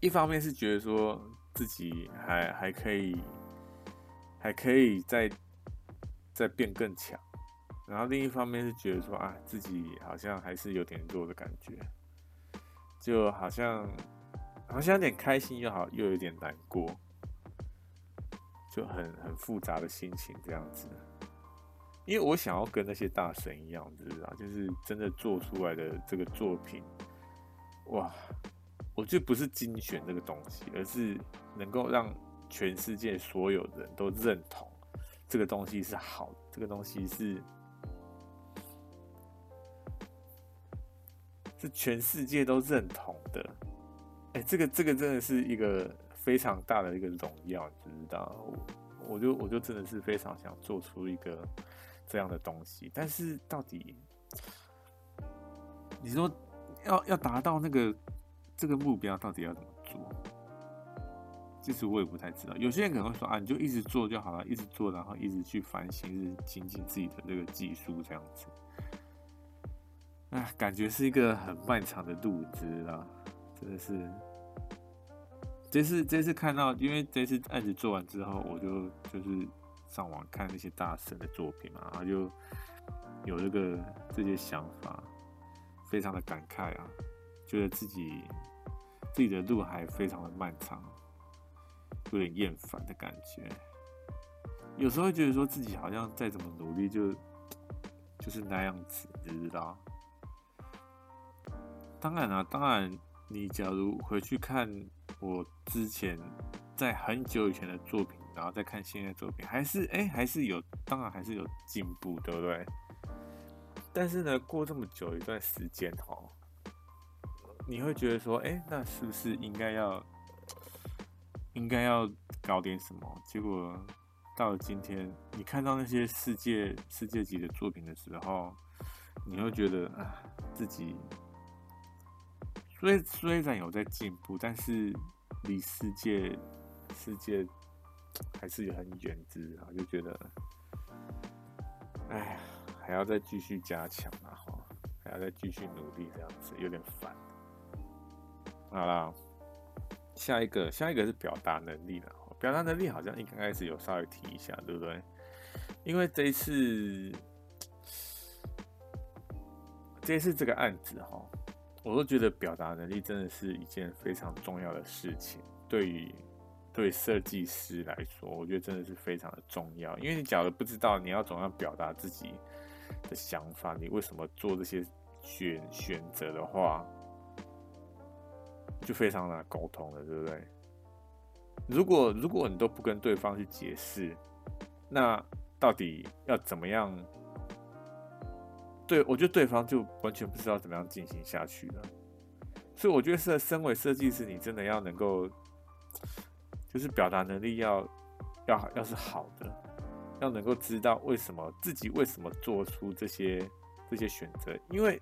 一方面是觉得说自己还还可以，还可以再再变更强，然后另一方面是觉得说啊，自己好像还是有点弱的感觉。就好像好像有点开心，又好又有点难过，就很很复杂的心情这样子。因为我想要跟那些大神一样，知道就是真的做出来的这个作品，哇！我觉得不是精选这个东西，而是能够让全世界所有人都认同这个东西是好，这个东西是是全世界都认同的。哎，这个这个真的是一个非常大的一个荣耀，你知道？我我就我就真的是非常想做出一个。这样的东西，但是到底你说要要达到那个这个目标，到底要怎么做？其实我也不太知道。有些人可能会说啊，你就一直做就好了，一直做，然后一直去反省，一直精进自己的这个技术，这样子。哎，感觉是一个很漫长的路，知道？真的是。这次这次看到，因为这次案子做完之后，我就就是。上网看那些大神的作品嘛，然后就有这个这些想法，非常的感慨啊，觉得自己自己的路还非常的漫长，有点厌烦的感觉。有时候会觉得说自己好像再怎么努力就，就是那样子，你知道？当然啊，当然，你假如回去看我之前在很久以前的作品。然后再看现在作品，还是哎，还是有，当然还是有进步，对不对？但是呢，过这么久一段时间哦，你会觉得说，哎，那是不是应该要，应该要搞点什么？结果到了今天，你看到那些世界世界级的作品的时候，你会觉得啊，自己虽虽然有在进步，但是离世界世界。还是很远之啊，就觉得，哎呀，还要再继续加强啊，哈，还要再继续努力，这样子有点烦。好啦，下一个，下一个是表达能力了。表达能力好像一刚开始有稍微提一下，对不对？因为这一次，这一次这个案子哈，我都觉得表达能力真的是一件非常重要的事情，对于。对设计师来说，我觉得真的是非常的重要，因为你假如不知道你要怎样表达自己的想法，你为什么做这些选选择的话，就非常难沟通了，对不对？如果如果你都不跟对方去解释，那到底要怎么样？对，我觉得对方就完全不知道怎么样进行下去了。所以我觉得，是身为设计师，你真的要能够。就是表达能力要要要是好的，要能够知道为什么自己为什么做出这些这些选择，因为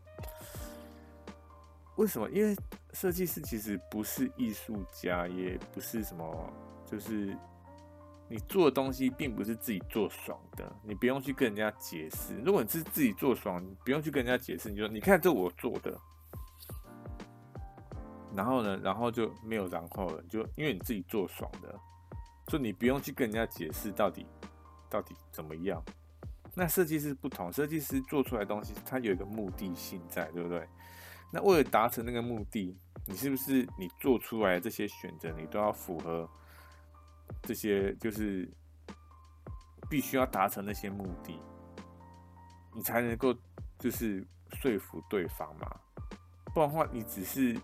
为什么？因为设计师其实不是艺术家，也不是什么，就是你做的东西并不是自己做爽的，你不用去跟人家解释。如果你是自己做爽，你不用去跟人家解释，你就说你看这我做的。然后呢，然后就没有然后了，就因为你自己做爽的，所以你不用去跟人家解释到底到底怎么样。那设计师不同，设计师做出来东西，它有一个目的性在，对不对？那为了达成那个目的，你是不是你做出来的这些选择，你都要符合这些，就是必须要达成那些目的，你才能够就是说服对方嘛。不然的话，你只是。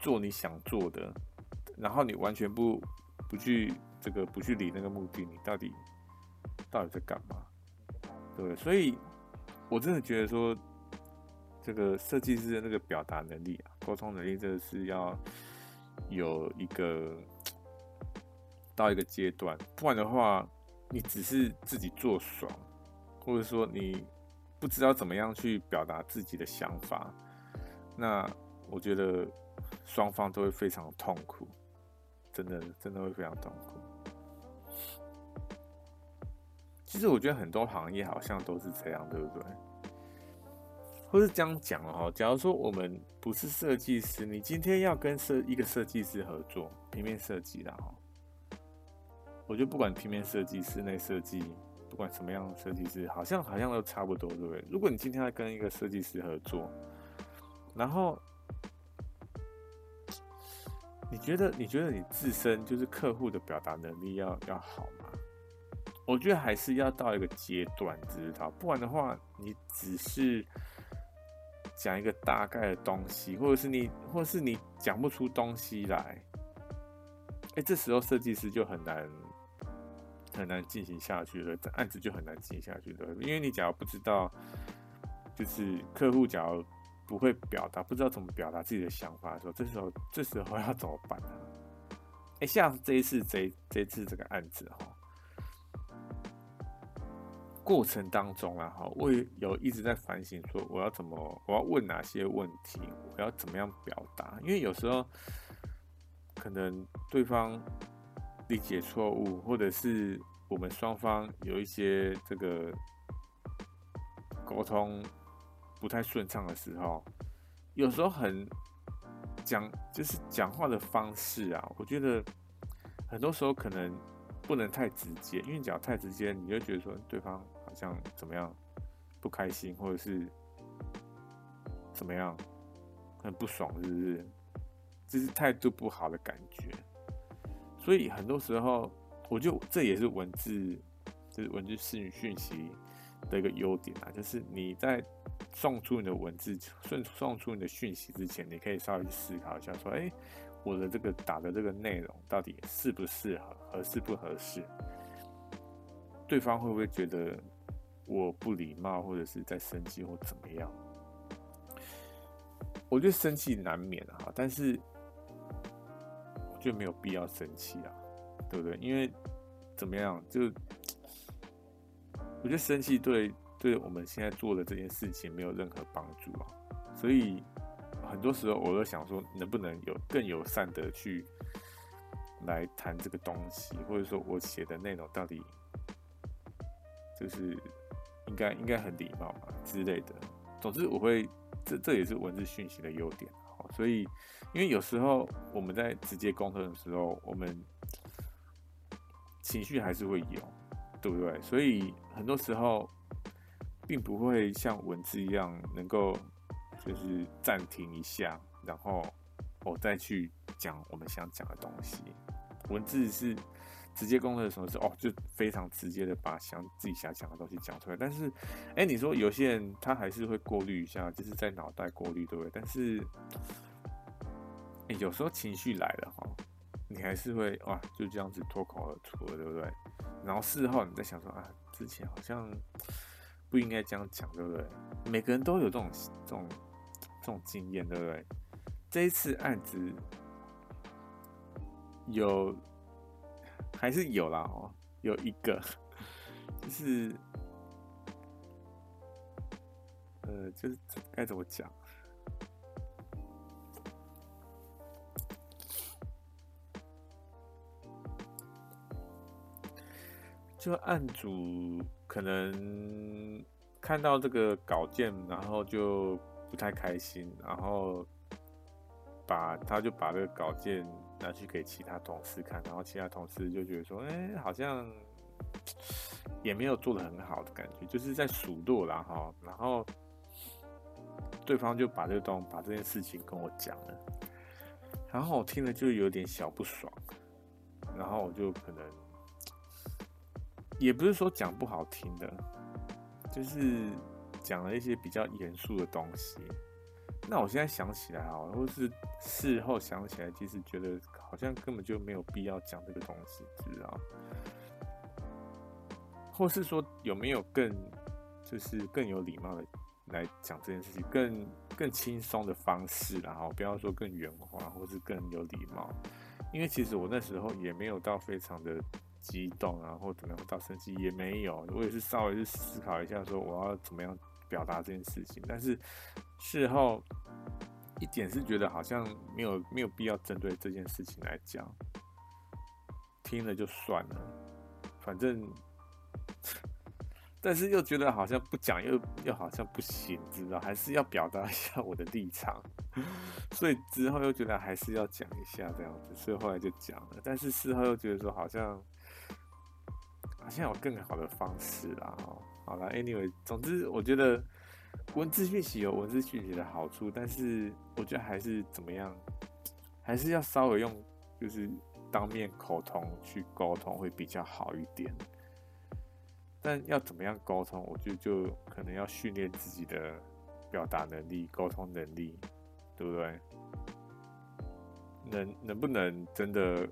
做你想做的，然后你完全不不去这个不去理那个目的，你到底到底在干嘛？对，所以我真的觉得说，这个设计师的那个表达能力啊，沟通能力，真的是要有一个到一个阶段，不然的话，你只是自己做爽，或者说你不知道怎么样去表达自己的想法，那我觉得。双方都会非常痛苦，真的，真的会非常痛苦。其实我觉得很多行业好像都是这样，对不对？或是这样讲哈，假如说我们不是设计师，你今天要跟设一个设计师合作，平面设计的哈，我觉得不管平面设计、室内设计，不管什么样的设计师，好像好像都差不多，对不对？如果你今天要跟一个设计师合作，然后你觉得你觉得你自身就是客户的表达能力要要好吗？我觉得还是要到一个阶段知道，不然的话，你只是讲一个大概的东西，或者是你，或者是你讲不出东西来，哎，这时候设计师就很难很难进行下去了，这案子就很难进行下去了，因为你假如不知道，就是客户假如不会表达，不知道怎么表达自己的想法的时候，这时候这时候要怎么办呢？哎，像这一次这这一次这个案子哈。过程当中啊，哈，我有一直在反省，说我要怎么，我要问哪些问题，我要怎么样表达？因为有时候可能对方理解错误，或者是我们双方有一些这个沟通不太顺畅的时候，有时候很讲就是讲话的方式啊，我觉得很多时候可能不能太直接，因为讲太直接，你就觉得说对方好。像怎么样不开心，或者是怎么样很不爽，是不是？就是态度不好的感觉。所以很多时候，我就这也是文字，就是文字讯讯息的一个优点啊，就是你在送出你的文字、送送出你的讯息之前，你可以稍微思考一下，说：哎，我的这个打的这个内容到底适不适合，合适不合适？对方会不会觉得？我不礼貌，或者是在生气或怎么样，我觉得生气难免啊，但是就没有必要生气啊，对不对？因为怎么样，就我觉得生气对对我们现在做的这件事情没有任何帮助啊，所以很多时候我都想说，能不能有更友善的去来谈这个东西，或者说我写的内容到底就是。应该应该很礼貌嘛之类的。总之，我会这这也是文字讯息的优点。所以，因为有时候我们在直接沟通的时候，我们情绪还是会有，对不对？所以很多时候并不会像文字一样能够就是暂停一下，然后我再去讲我们想讲的东西。文字是。直接沟通的时候是哦，就非常直接的把想自己想讲的东西讲出来。但是，哎、你说有些人他还是会过滤一下，就是在脑袋过滤，对不对？但是，有时候情绪来了哈，你还是会哇，就这样子脱口而出，对不对？然后事后你在想说啊，之前好像不应该这样讲，对不对？每个人都有这种这种这种经验，对不对？这一次案子有。还是有啦哦，有一个，就是，呃，就是该怎么讲？就案主可能看到这个稿件，然后就不太开心，然后把他就把这个稿件。拿去给其他同事看，然后其他同事就觉得说：“哎、好像也没有做得很好的感觉，就是在数落啦哈。”然后对方就把这个东把这件事情跟我讲了，然后我听了就有点小不爽，然后我就可能也不是说讲不好听的，就是讲了一些比较严肃的东西。那我现在想起来啊，或是事后想起来，其实觉得好像根本就没有必要讲这个东西，知道？或是说有没有更就是更有礼貌的来讲这件事情，更更轻松的方式，然后不要说更圆滑，或是更有礼貌。因为其实我那时候也没有到非常的激动啊，或怎么样到生气也没有，我也是稍微去思考一下，说我要怎么样表达这件事情，但是。事后一点是觉得好像没有没有必要针对这件事情来讲，听了就算了，反正，但是又觉得好像不讲又又好像不行，知道？还是要表达一下我的立场，所以之后又觉得还是要讲一下这样子，所以后来就讲了，但是事后又觉得说好像好像有更好的方式啦，好了，anyway，总之我觉得。文字讯息有文字讯息的好处，但是我觉得还是怎么样，还是要稍微用就是当面沟通去沟通会比较好一点。但要怎么样沟通，我觉得就可能要训练自己的表达能力、沟通能力，对不对？能能不能真的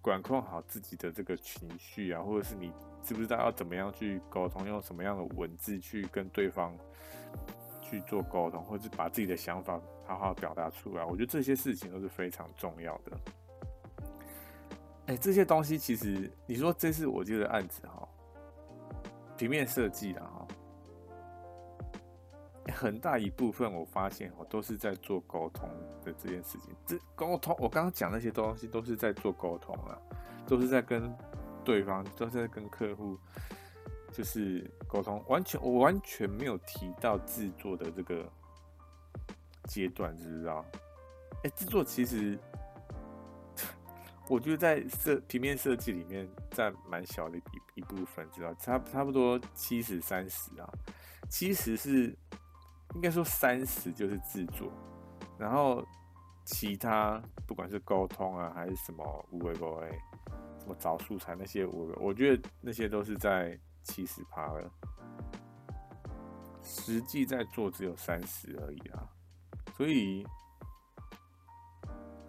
管控好自己的这个情绪啊，或者是你知不知道要怎么样去沟通，用什么样的文字去跟对方去做沟通，或者是把自己的想法好好表达出来？我觉得这些事情都是非常重要的。哎，这些东西其实你说这是我这个案子哈，平面设计的哈。很大一部分，我发现我都是在做沟通的这件事情。这沟通，我刚刚讲那些东西都是在做沟通啊，都是在跟对方，都是在跟客户，就是沟通。完全，我完全没有提到制作的这个阶段，知不知道？哎，制作其实，我觉得在设平面设计里面占蛮小的一一部分，知道？差差不多七十三十啊，七十是。应该说三十就是制作，然后其他不管是沟通啊，还是什么无为不为，什么找素材那些，我我觉得那些都是在七十趴了，实际在做只有三十而已啊。所以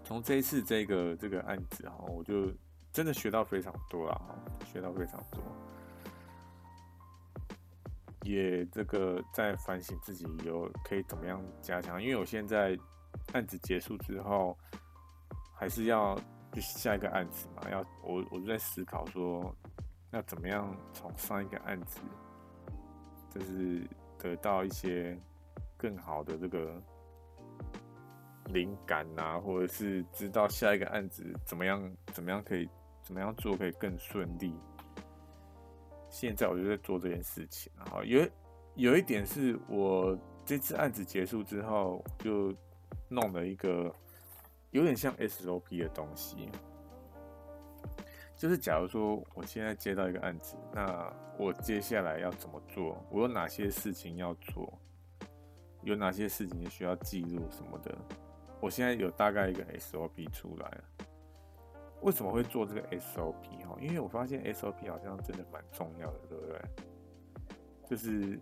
从这一次这个这个案子哈，我就真的学到非常多了哈，学到非常多。也这个在反省自己有可以怎么样加强，因为我现在案子结束之后，还是要就下一个案子嘛，要我我就在思考说，要怎么样从上一个案子，就是得到一些更好的这个灵感啊，或者是知道下一个案子怎么样怎么样可以怎么样做可以更顺利。现在我就在做这件事情，然后有有一点是我这次案子结束之后，就弄了一个有点像 SOP 的东西，就是假如说我现在接到一个案子，那我接下来要怎么做？我有哪些事情要做？有哪些事情需要记录什么的？我现在有大概一个 SOP 出来了。为什么会做这个 SOP 哈？因为我发现 SOP 好像真的蛮重要的，对不对？就是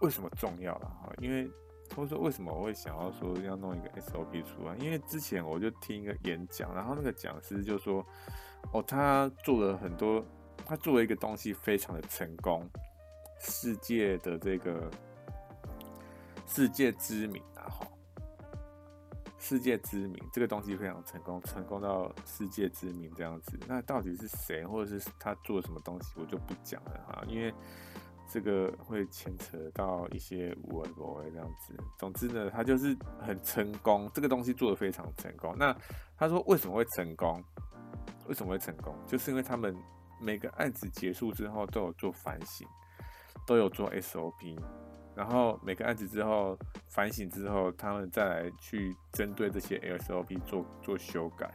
为什么重要了哈？因为他们说为什么我会想要说要弄一个 SOP 出来？因为之前我就听一个演讲，然后那个讲师就说，哦，他做了很多，他做了一个东西非常的成功，世界的这个世界知名。世界知名，这个东西非常成功，成功到世界知名这样子。那到底是谁，或者是他做什么东西，我就不讲了哈，因为这个会牵扯到一些有的没的这样子。总之呢，他就是很成功，这个东西做得非常成功。那他说为什么会成功？为什么会成功？就是因为他们每个案子结束之后都有做反省，都有做 SOP。然后每个案子之后反省之后，他们再来去针对这些 SOP 做做修改，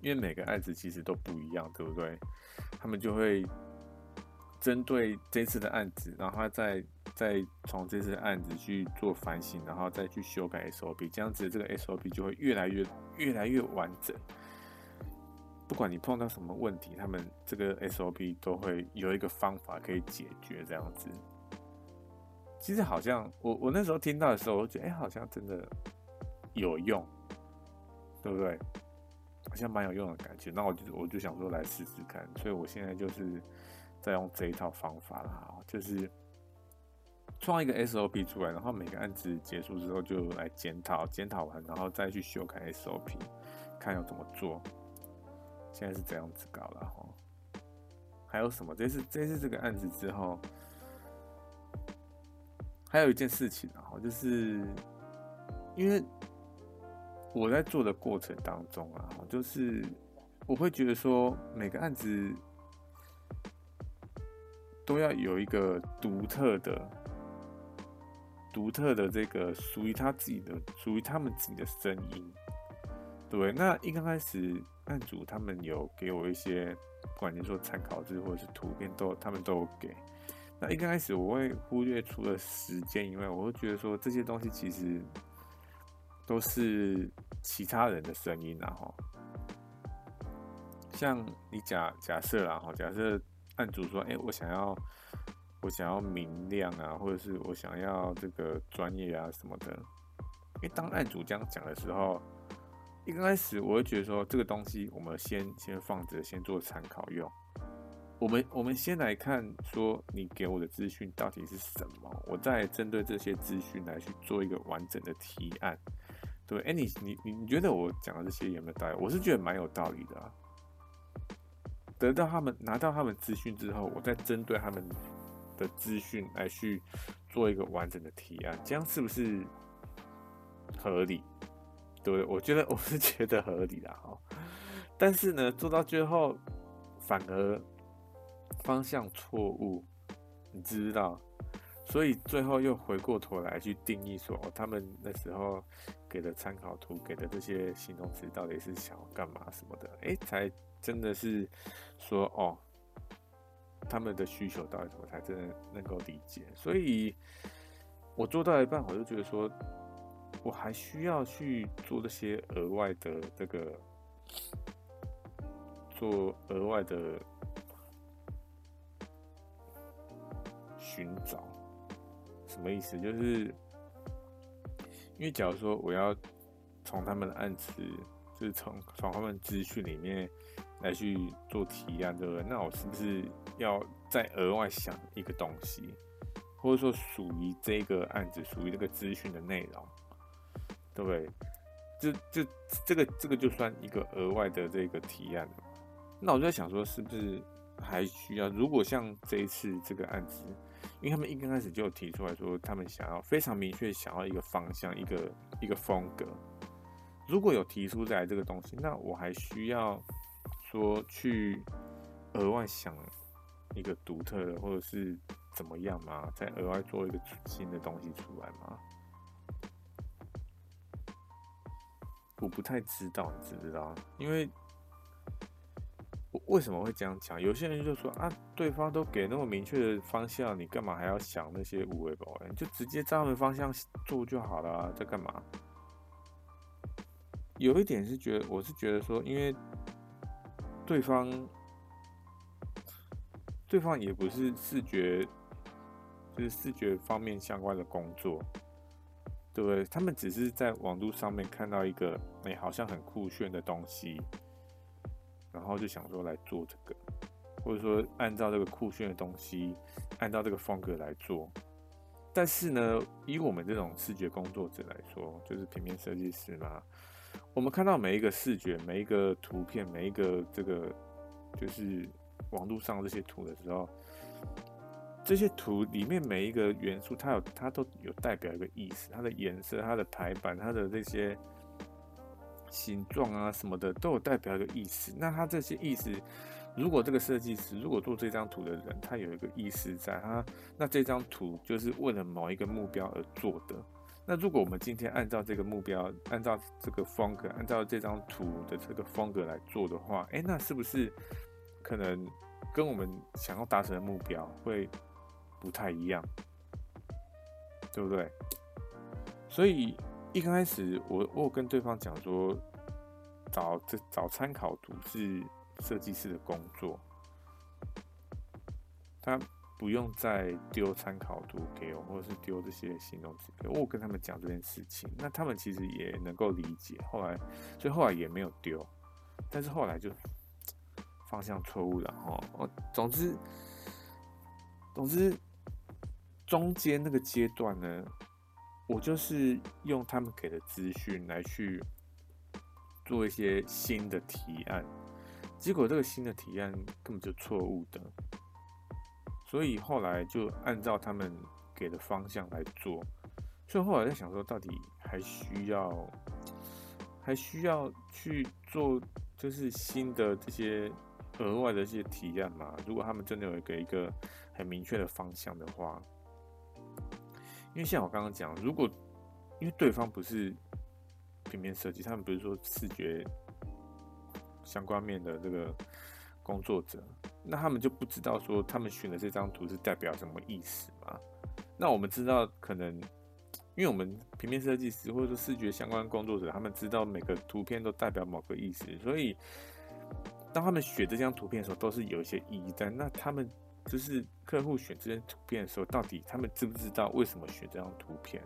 因为每个案子其实都不一样，对不对？他们就会针对这次的案子，然后再再从这次案子去做反省，然后再去修改 SOP，这样子这个 SOP 就会越来越越来越完整。不管你碰到什么问题，他们这个 SOP 都会有一个方法可以解决，这样子。其实好像我我那时候听到的时候，我觉得哎、好像真的有用，对不对？好像蛮有用的感觉。那我就我就想说来试试看，所以我现在就是在用这一套方法啦，就是创一个 SOP 出来，然后每个案子结束之后就来检讨，检讨完然后再去修改 SOP，看要怎么做。现在是这样子搞了哈。还有什么？这次这次这个案子之后。还有一件事情啊，就是因为我在做的过程当中啊，就是我会觉得说，每个案子都要有一个独特的、独特的这个属于他自己的、属于他们自己的声音。对，那一刚开始案主他们有给我一些，不管你说参考字或者是图片，都他们都给。那一开始我会忽略除了时间以外，我会觉得说这些东西其实都是其他人的声音啊哈。像你假假设啊哈，假设案主说，哎、我想要我想要明亮啊，或者是我想要这个专业啊什么的。因为当案主这样讲的时候，一开始我会觉得说，这个东西我们先先放着，先做参考用。我们我们先来看，说你给我的资讯到底是什么，我再针对这些资讯来去做一个完整的提案。对，哎，你你你觉得我讲的这些有没有道理？我是觉得蛮有道理的啊。得到他们拿到他们资讯之后，我再针对他们的资讯来去做一个完整的提案，这样是不是合理？对，我觉得我是觉得合理的哈。但是呢，做到最后反而。方向错误，你知道？所以最后又回过头来去定义说，哦，他们那时候给的参考图，给的这些形容词，到底是想要干嘛什么的？哎，才真的是说，哦，他们的需求到底什么，才真的能够理解。所以我做到一半，我就觉得说，我还需要去做这些额外的这个，做额外的。寻找什么意思？就是因为假如说我要从他们的案子，就是从从他们资讯里面来去做提案，对不对？那我是不是要再额外想一个东西，或者说属于这个案子、属于这个资讯的内容，对不对？就就这个这个就算一个额外的这个提案。那我就在想说，是不是还需要？如果像这一次这个案子。因为他们一刚开始就提出来说，他们想要非常明确想要一个方向，一个一个风格。如果有提出来这个东西，那我还需要说去额外想一个独特的，或者是怎么样吗？再额外做一个新的东西出来吗？我不太知道，你知不知道？因为。为什么会这样讲？有些人就说啊，对方都给那么明确的方向，你干嘛还要想那些无谓保你就直接照他们方向做就好了啊，在干嘛？有一点是觉得，我是觉得说，因为对方，对方也不是视觉，就是视觉方面相关的工作，对不对？他们只是在网络上面看到一个，哎，好像很酷炫的东西。然后就想说来做这个，或者说按照这个酷炫的东西，按照这个风格来做。但是呢，以我们这种视觉工作者来说，就是平面设计师嘛，我们看到每一个视觉、每一个图片、每一个这个就是网络上这些图的时候，这些图里面每一个元素，它有它都有代表一个意思，它的颜色、它的排版、它的这些。形状啊什么的都有代表一个意思。那他这些意思，如果这个设计师如果做这张图的人，他有一个意思在他，那这张图就是为了某一个目标而做的。那如果我们今天按照这个目标，按照这个风格，按照这张图的这个风格来做的话，诶，那是不是可能跟我们想要达成的目标会不太一样？对不对？所以。一开始我，我我跟对方讲说，找这找参考图是设计师的工作，他不用再丢参考图给我，或者是丢这些形容词给我。我跟他们讲这件事情，那他们其实也能够理解。后来，所以后来也没有丢，但是后来就方向错误了哈。总之，总之，中间那个阶段呢。我就是用他们给的资讯来去做一些新的提案，结果这个新的提案根本就错误的，所以后来就按照他们给的方向来做，所以后来在想说，到底还需要还需要去做，就是新的这些额外的一些提案嘛？如果他们真的有一个一个很明确的方向的话。因为像我刚刚讲，如果因为对方不是平面设计，他们不是说视觉相关面的这个工作者，那他们就不知道说他们选的这张图是代表什么意思嘛？那我们知道，可能因为我们平面设计师或者说视觉相关工作者，他们知道每个图片都代表某个意思，所以当他们选这张图片的时候，都是有一些意义在。那他们就是客户选这张图片的时候，到底他们知不知道为什么选这张图片？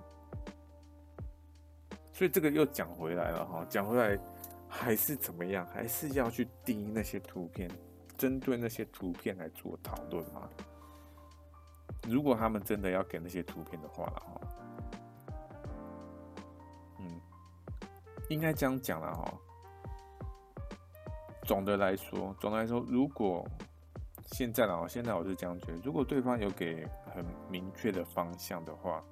所以这个又讲回来了哈，讲回来还是怎么样？还是要去定义那些图片，针对那些图片来做讨论吗？如果他们真的要给那些图片的话，哈，嗯，应该这样讲了哈。总的来说，总的来说，如果现在了，现在我是这样觉得，如果对方有给很明确的方向的话，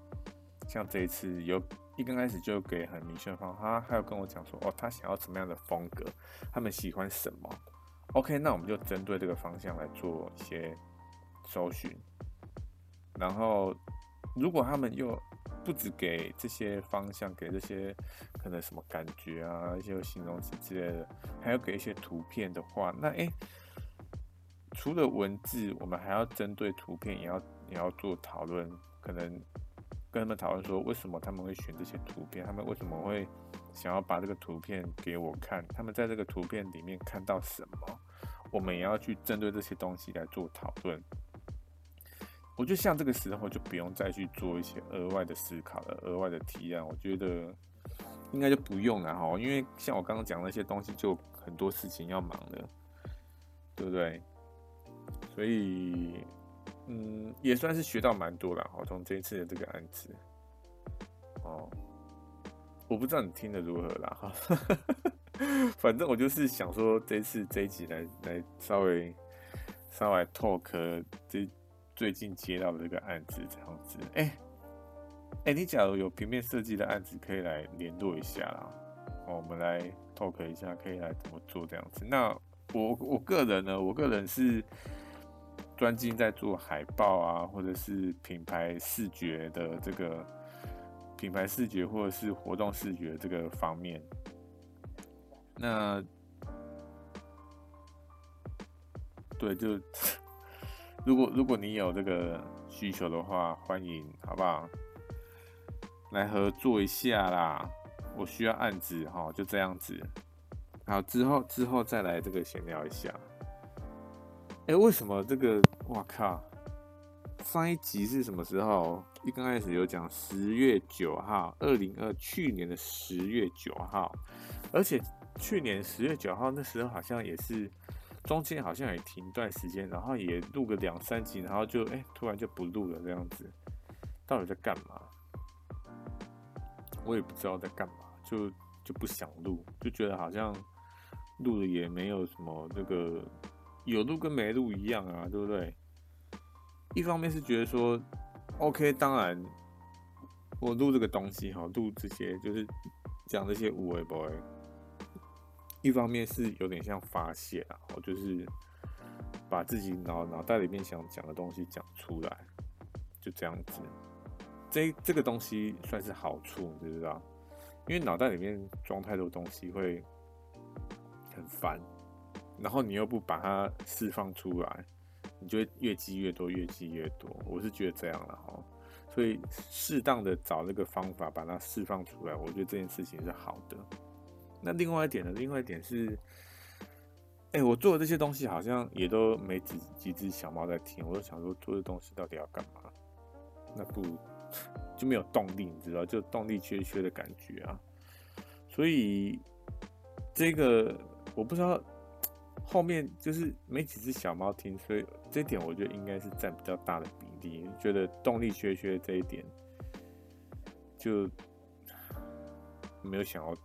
像这一次有一刚开始就给很明确的方向，他还有跟我讲说，哦，他想要什么样的风格，他们喜欢什么，OK，那我们就针对这个方向来做一些搜寻。然后，如果他们又不止给这些方向，给这些可能什么感觉啊，一些形容词之类的，还要给一些图片的话，那诶，除了文字，我们还要针对图片也要也要做讨论，可能跟他们讨论说，为什么他们会选这些图片，他们为什么会想要把这个图片给我看，他们在这个图片里面看到什么，我们也要去针对这些东西来做讨论。我觉得像这个时候就不用再去做一些额外的思考了，额外的提案，我觉得应该就不用了哈。因为像我刚刚讲那些东西，就很多事情要忙的，对不对？所以，嗯，也算是学到蛮多了哈。从这一次的这个案子，哦，我不知道你听得如何啦哈。反正我就是想说，这次这一集来来稍微稍微 talk 这。最近接到的这个案子，这样子，哎、欸，哎、你假如有平面设计的案子，可以来联络一下啦。我们来 talk 一下，可以来怎么做这样子。那我我个人呢，我个人是专精在做海报啊，或者是品牌视觉的这个品牌视觉，或者是活动视觉这个方面。那对，就。如果如果你有这个需求的话，欢迎，好不好？来合作一下啦！我需要案子哈，就这样子。好，之后之后再来这个闲聊一下。哎、为什么这个？哇靠！上一集是什么时候？一刚开始有讲十月九号，二零二去年的十月九号，而且去年十月九号那时候好像也是。中间好像也停一段时间，然后也录个两三集，然后就哎、突然就不录了这样子，到底在干嘛？我也不知道在干嘛，就就不想录，就觉得好像录了也没有什么那个有录跟没录一样啊，对不对？一方面是觉得说，OK，当然我录这个东西哈，录这些就是讲这些无为 boy。一方面是有点像发泄啊，我就是把自己脑脑袋里面想讲的东西讲出来，就这样子。这这个东西算是好处，你知不知道？因为脑袋里面装太多东西会很烦，然后你又不把它释放出来，你就会越积越多，越积越多。我是觉得这样了哈，所以适当的找那个方法把它释放出来，我觉得这件事情是好的。那另外一点呢？另外一点是，哎、我做的这些东西好像也都没几几只小猫在听。我就想说，做这东西到底要干嘛？那不就没有动力，你知道，就动力缺缺的感觉啊。所以这个我不知道后面就是没几只小猫听，所以这点我觉得应该是占比较大的比例。觉得动力缺缺这一点，就没有想要。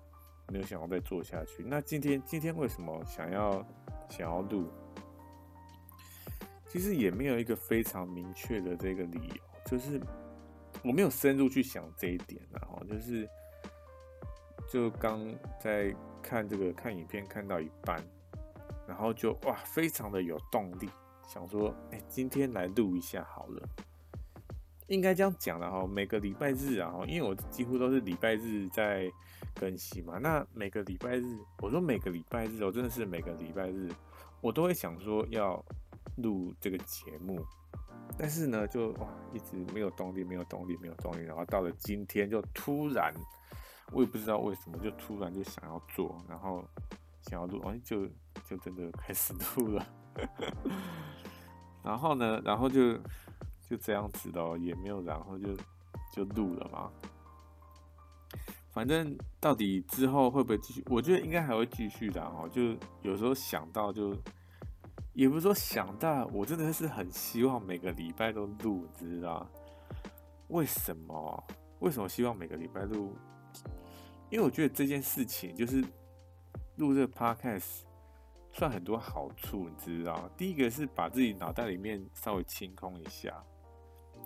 没有想要再做下去。那今天今天为什么想要想要录？其实也没有一个非常明确的这个理由，就是我没有深入去想这一点。然后就是就刚在看这个看影片看到一半，然后就哇非常的有动力，想说哎今天来录一下好了。应该这样讲的哈，每个礼拜日啊，因为我几乎都是礼拜日在更新嘛。那每个礼拜日，我说每个礼拜日，我真的是每个礼拜日，我都会想说要录这个节目。但是呢，就哇，一直没有动力，没有动力，没有动力。然后到了今天，就突然，我也不知道为什么，就突然就想要做，然后想要录，哎，就就真的开始录了。然后呢，然后就就这样子咯，也没有然后就就录了嘛。反正到底之后会不会继续？我觉得应该还会继续的哦。就有时候想到就。也不是说想到，我真的是很希望每个礼拜都录，你知道为什么？为什么希望每个礼拜录？因为我觉得这件事情就是录这个 podcast 算很多好处，你知道？第一个是把自己脑袋里面稍微清空一下，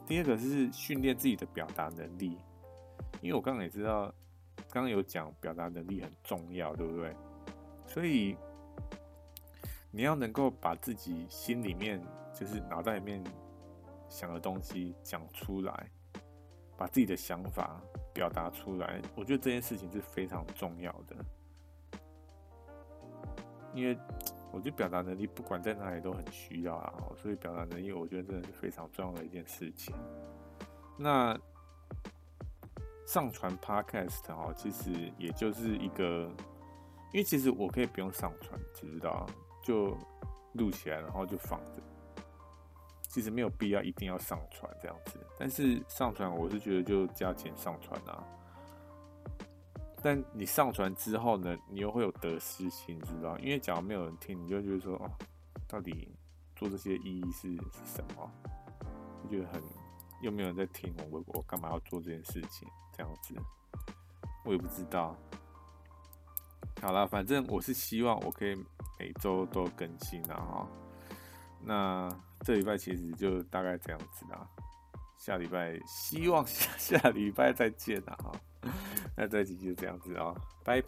第二个是训练自己的表达能力。因为我刚刚也知道，刚刚有讲表达能力很重要，对不对？所以。你要能够把自己心里面，就是脑袋里面想的东西讲出来，把自己的想法表达出来，我觉得这件事情是非常重要的。因为我觉得表达能力不管在哪里都很需要啊，所以表达能力我觉得真的是非常重要的一件事情。那上传 Podcast 哦，其实也就是一个，因为其实我可以不用上传，知不知道？就录起来，然后就放着。其实没有必要一定要上传这样子，但是上传我是觉得就加钱上传啊。但你上传之后呢，你又会有得失心，知道？因为假如没有人听，你就觉得说，哦，到底做这些意义是什么？就觉得很又没有人在听我，我我干嘛要做这件事情？这样子，我也不知道。好了，反正我是希望我可以。每周都更新了哈，那这礼拜其实就大概这样子啦。下礼拜希望下 下礼拜再见了哈，那这集就这样子啊，拜拜。